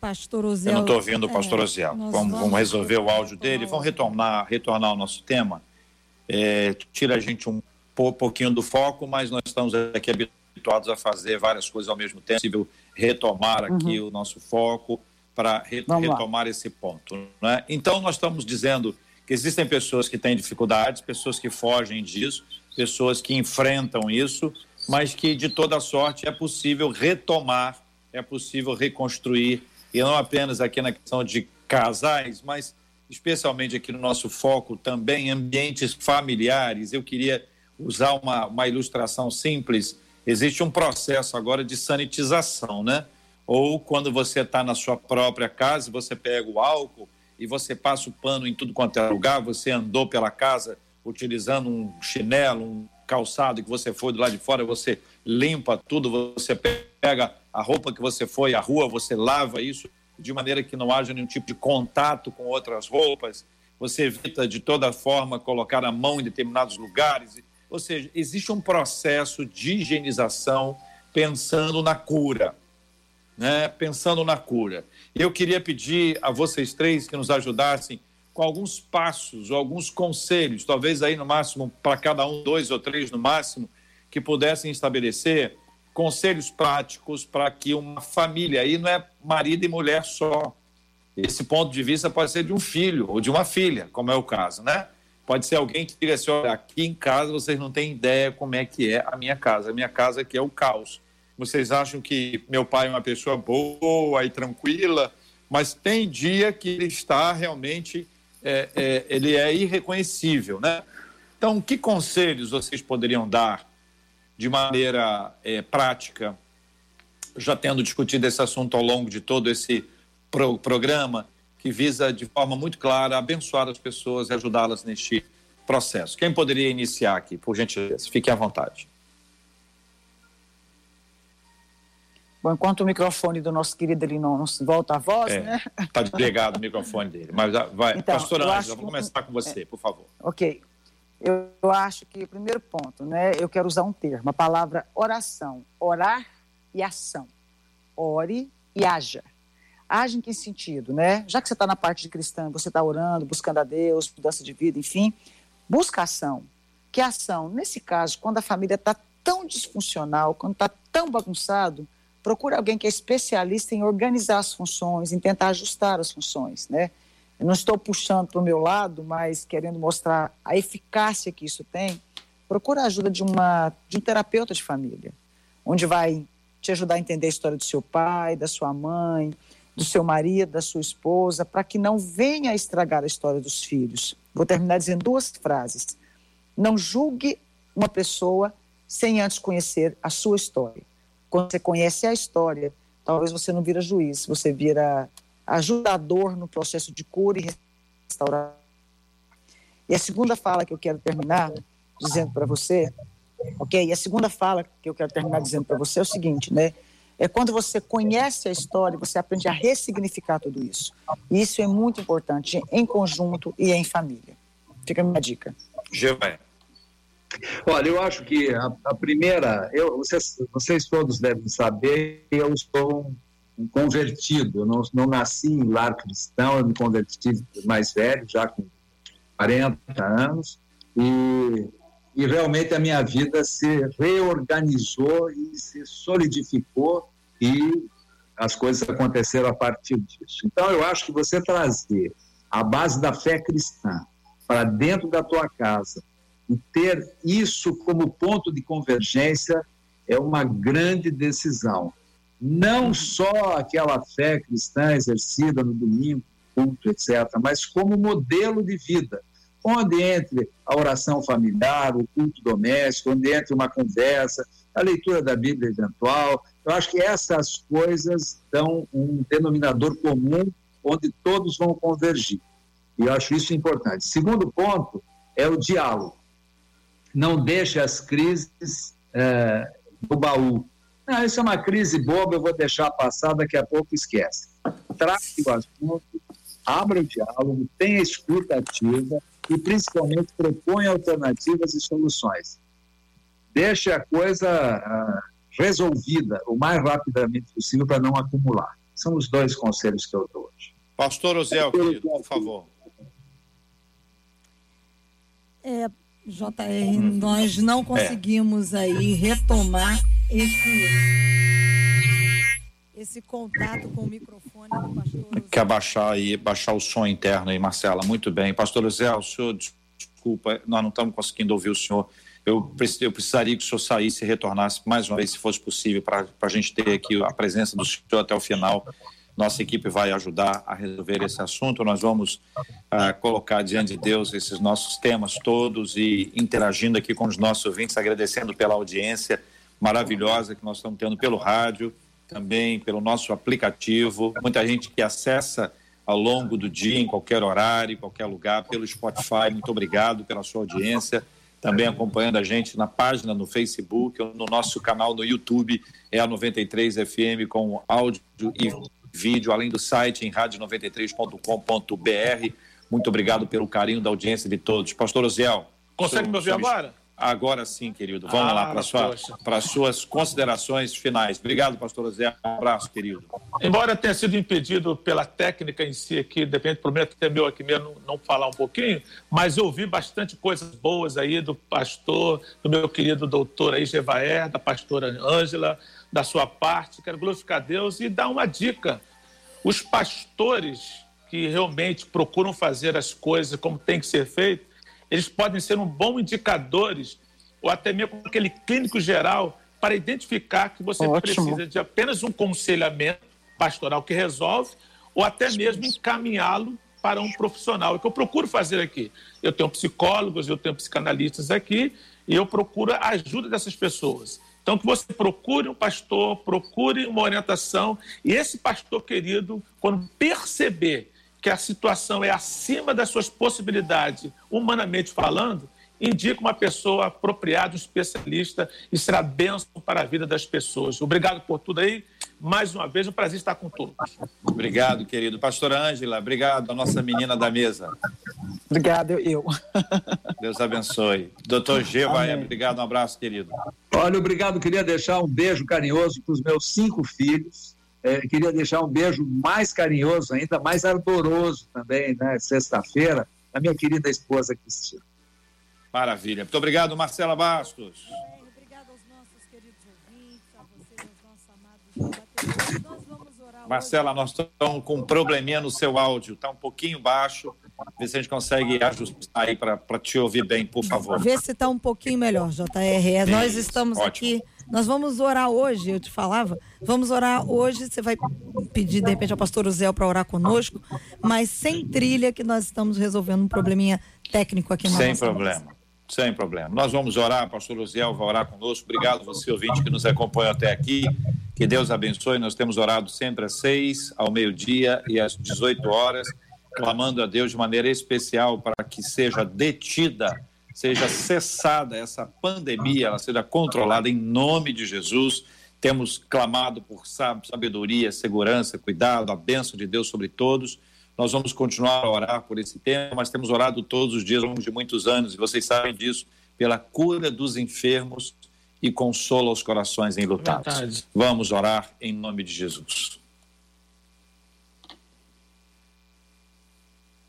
Pastor Oziel. Eu não estou ouvindo o pastor é, Oziel. Vamos, vamos, vamos, resolver o áudio dele. Vamos retornar, retornar ao nosso tema. É, tira a gente um pouquinho do foco, mas nós estamos aqui habituados a fazer várias coisas ao mesmo tempo. É possível retomar aqui uhum. o nosso foco para re retomar esse ponto. Né? Então, nós estamos dizendo que existem pessoas que têm dificuldades, pessoas que fogem disso, pessoas que enfrentam isso, mas que de toda sorte é possível retomar, é possível reconstruir, e não apenas aqui na questão de casais, mas especialmente aqui no nosso foco também ambientes familiares. Eu queria usar uma, uma ilustração simples existe um processo agora de sanitização, né? Ou quando você está na sua própria casa, você pega o álcool e você passa o pano em tudo quanto é lugar, você andou pela casa utilizando um chinelo, um calçado que você foi do lado de fora, você limpa tudo, você pega a roupa que você foi à rua, você lava isso de maneira que não haja nenhum tipo de contato com outras roupas, você evita de toda forma colocar a mão em determinados lugares. Ou seja, existe um processo de higienização pensando na cura né, pensando na cura. Eu queria pedir a vocês três que nos ajudassem com alguns passos ou alguns conselhos, talvez aí no máximo para cada um, dois ou três no máximo, que pudessem estabelecer conselhos práticos para que uma família, aí não é marido e mulher só, esse ponto de vista pode ser de um filho ou de uma filha, como é o caso, né? Pode ser alguém que diga assim, olha, aqui em casa vocês não têm ideia como é que é a minha casa. A minha casa aqui é o caos. Vocês acham que meu pai é uma pessoa boa e tranquila, mas tem dia que ele está realmente, é, é, ele é irreconhecível, né? Então, que conselhos vocês poderiam dar de maneira é, prática, já tendo discutido esse assunto ao longo de todo esse pro programa, que visa de forma muito clara abençoar as pessoas e ajudá-las neste processo? Quem poderia iniciar aqui, por gentileza? Fique à vontade. Bom, enquanto o microfone do nosso querido ele não, não volta a voz, é, né? Está desligado o microfone dele. Mas vai, então, pastor Ângela, vou começar com você, é, por favor. Ok. Eu, acho que, primeiro ponto, né? Eu quero usar um termo, a palavra oração. Orar e ação. Ore e haja. Age em que sentido, né? Já que você está na parte de cristã, você está orando, buscando a Deus, mudança de vida, enfim, busca ação. Que ação? Nesse caso, quando a família está tão disfuncional, quando está tão bagunçado, procure alguém que é especialista em organizar as funções, em tentar ajustar as funções, né? Não estou puxando para o meu lado, mas querendo mostrar a eficácia que isso tem. Procure a ajuda de, uma, de um terapeuta de família, onde vai te ajudar a entender a história do seu pai, da sua mãe, do seu marido, da sua esposa, para que não venha a estragar a história dos filhos. Vou terminar dizendo duas frases. Não julgue uma pessoa sem antes conhecer a sua história. Quando você conhece a história, talvez você não vira juiz, você vira ajudador no processo de cura e restauração. E a segunda fala que eu quero terminar dizendo para você, ok? E a segunda fala que eu quero terminar dizendo para você é o seguinte, né? É quando você conhece a história, você aprende a ressignificar tudo isso. E isso é muito importante em conjunto e em família. Fica a minha dica. Giovanni. Olha, eu acho que a, a primeira, eu, vocês, vocês, todos devem saber, eu sou um convertido, eu não, não nasci em lar cristão, eu me converti mais velho, já com 40 anos, e, e realmente a minha vida se reorganizou e se solidificou e as coisas aconteceram a partir disso. Então, eu acho que você trazer a base da fé cristã para dentro da tua casa, e ter isso como ponto de convergência é uma grande decisão. Não só aquela fé cristã exercida no domingo, culto, etc., mas como modelo de vida, onde entre a oração familiar, o culto doméstico, onde entre uma conversa, a leitura da Bíblia eventual. Eu acho que essas coisas dão um denominador comum onde todos vão convergir. E eu acho isso importante. Segundo ponto é o diálogo não deixe as crises é, no baú. Não, isso é uma crise boba, eu vou deixar passar, daqui a pouco esquece. Trate o assunto, abra o diálogo, tenha escuta ativa e, principalmente, proponha alternativas e soluções. Deixe a coisa uh, resolvida o mais rapidamente possível para não acumular. São os dois conselhos que eu dou hoje. Pastor Ozel, por favor. É, JR, nós não conseguimos é. aí retomar esse, esse contato com o microfone do pastor. Quer baixar aí, baixar o som interno aí, Marcela? Muito bem. Pastor Zé, o senhor, desculpa, nós não estamos conseguindo ouvir o senhor. Eu, eu precisaria que o senhor saísse e retornasse mais uma vez, se fosse possível, para a gente ter aqui a presença do senhor até o final nossa equipe vai ajudar a resolver esse assunto. Nós vamos uh, colocar diante de Deus esses nossos temas todos e interagindo aqui com os nossos ouvintes, agradecendo pela audiência maravilhosa que nós estamos tendo pelo rádio, também pelo nosso aplicativo. Muita gente que acessa ao longo do dia, em qualquer horário, em qualquer lugar, pelo Spotify. Muito obrigado pela sua audiência. Também acompanhando a gente na página no Facebook, no nosso canal no YouTube, é a 93 FM com áudio e vídeo, além do site em rádio93.com.br. Muito obrigado pelo carinho da audiência de todos. Pastor Oziel. Consegue me ouvir agora? Agora sim, querido. Vamos ah, lá para sua, as suas considerações finais. Obrigado, pastor Zé. Um abraço, querido. Embora tenha sido impedido pela técnica em si aqui, depende problema até meu aqui mesmo não, não falar um pouquinho, mas eu ouvi bastante coisas boas aí do pastor, do meu querido doutor aí, Gevaer, da pastora Ângela, da sua parte. Quero glorificar a Deus e dar uma dica. Os pastores que realmente procuram fazer as coisas como tem que ser feito, eles podem ser um bom indicadores, ou até mesmo aquele clínico geral, para identificar que você Ótimo. precisa de apenas um conselhamento pastoral que resolve, ou até mesmo encaminhá-lo para um profissional. É o que eu procuro fazer aqui. Eu tenho psicólogos, eu tenho psicanalistas aqui, e eu procuro a ajuda dessas pessoas. Então, que você procure um pastor, procure uma orientação, e esse pastor querido, quando perceber que a situação é acima das suas possibilidades, humanamente falando, indica uma pessoa apropriada, um especialista, e será bênção para a vida das pessoas. Obrigado por tudo aí. Mais uma vez, um prazer estar com todos. Obrigado, querido. Pastora Ângela, obrigado, a nossa menina da mesa. Obrigado, eu. Deus abençoe. Doutor G, vai, obrigado, um abraço, querido. Olha, obrigado. Queria deixar um beijo carinhoso para os meus cinco filhos é, queria deixar um beijo mais carinhoso, ainda mais ardoroso também, né? Sexta-feira, a minha querida esposa Cristina. Maravilha. Muito obrigado, Marcela Bastos. Obrigado aos nossos queridos ouvintes, a vocês, aos nossos amados Marcela, nós estamos com um probleminha no seu áudio, está um pouquinho baixo. Vê se a gente consegue ajustar aí para te ouvir bem, por favor. Vê se está um pouquinho melhor, JR. É, nós estamos Ótimo. aqui nós vamos orar hoje, eu te falava, vamos orar hoje. Você vai pedir, de repente, ao pastor Zé para orar conosco, mas sem trilha, que nós estamos resolvendo um probleminha técnico aqui na Sem problema. Sem problema. Nós vamos orar, pastor Luziel vai orar conosco. Obrigado, você ouvinte que nos acompanha até aqui. Que Deus abençoe. Nós temos orado sempre às seis, ao meio-dia e às 18 horas, clamando a Deus de maneira especial para que seja detida seja cessada essa pandemia, ela seja controlada em nome de Jesus. Temos clamado por sabedoria, segurança, cuidado, a bênção de Deus sobre todos. Nós vamos continuar a orar por esse tema, mas temos orado todos os dias ao longo de muitos anos, e vocês sabem disso, pela cura dos enfermos e consola os corações enlutados. Verdade. Vamos orar em nome de Jesus.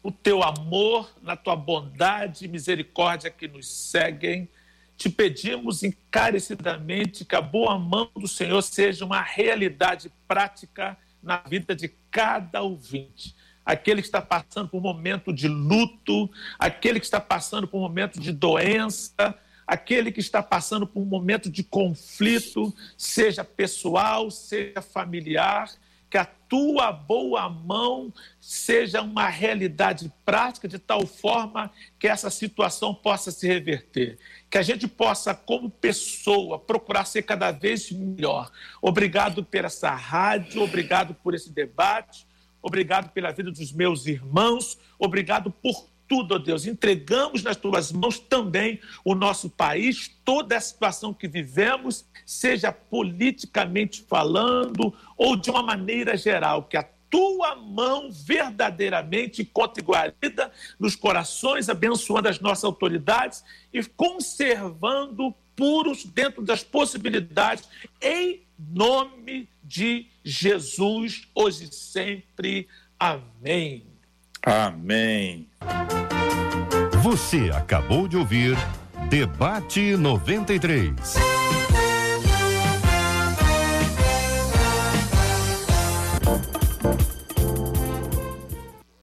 o teu amor, na tua bondade e misericórdia que nos seguem. Te pedimos encarecidamente que a boa mão do Senhor seja uma realidade prática na vida de cada ouvinte. Aquele que está passando por um momento de luto, aquele que está passando por um momento de doença, aquele que está passando por um momento de conflito, seja pessoal, seja familiar que a tua boa mão seja uma realidade prática de tal forma que essa situação possa se reverter. Que a gente possa, como pessoa, procurar ser cada vez melhor. Obrigado por essa rádio, obrigado por esse debate, obrigado pela vida dos meus irmãos, obrigado por tudo, ó Deus. Entregamos nas tuas mãos também o nosso país, toda a situação que vivemos, seja politicamente falando ou de uma maneira geral, que a tua mão verdadeiramente encontre guarida nos corações, abençoando as nossas autoridades e conservando puros dentro das possibilidades, em nome de Jesus, hoje e sempre. Amém. Amém. Você acabou de ouvir Debate 93.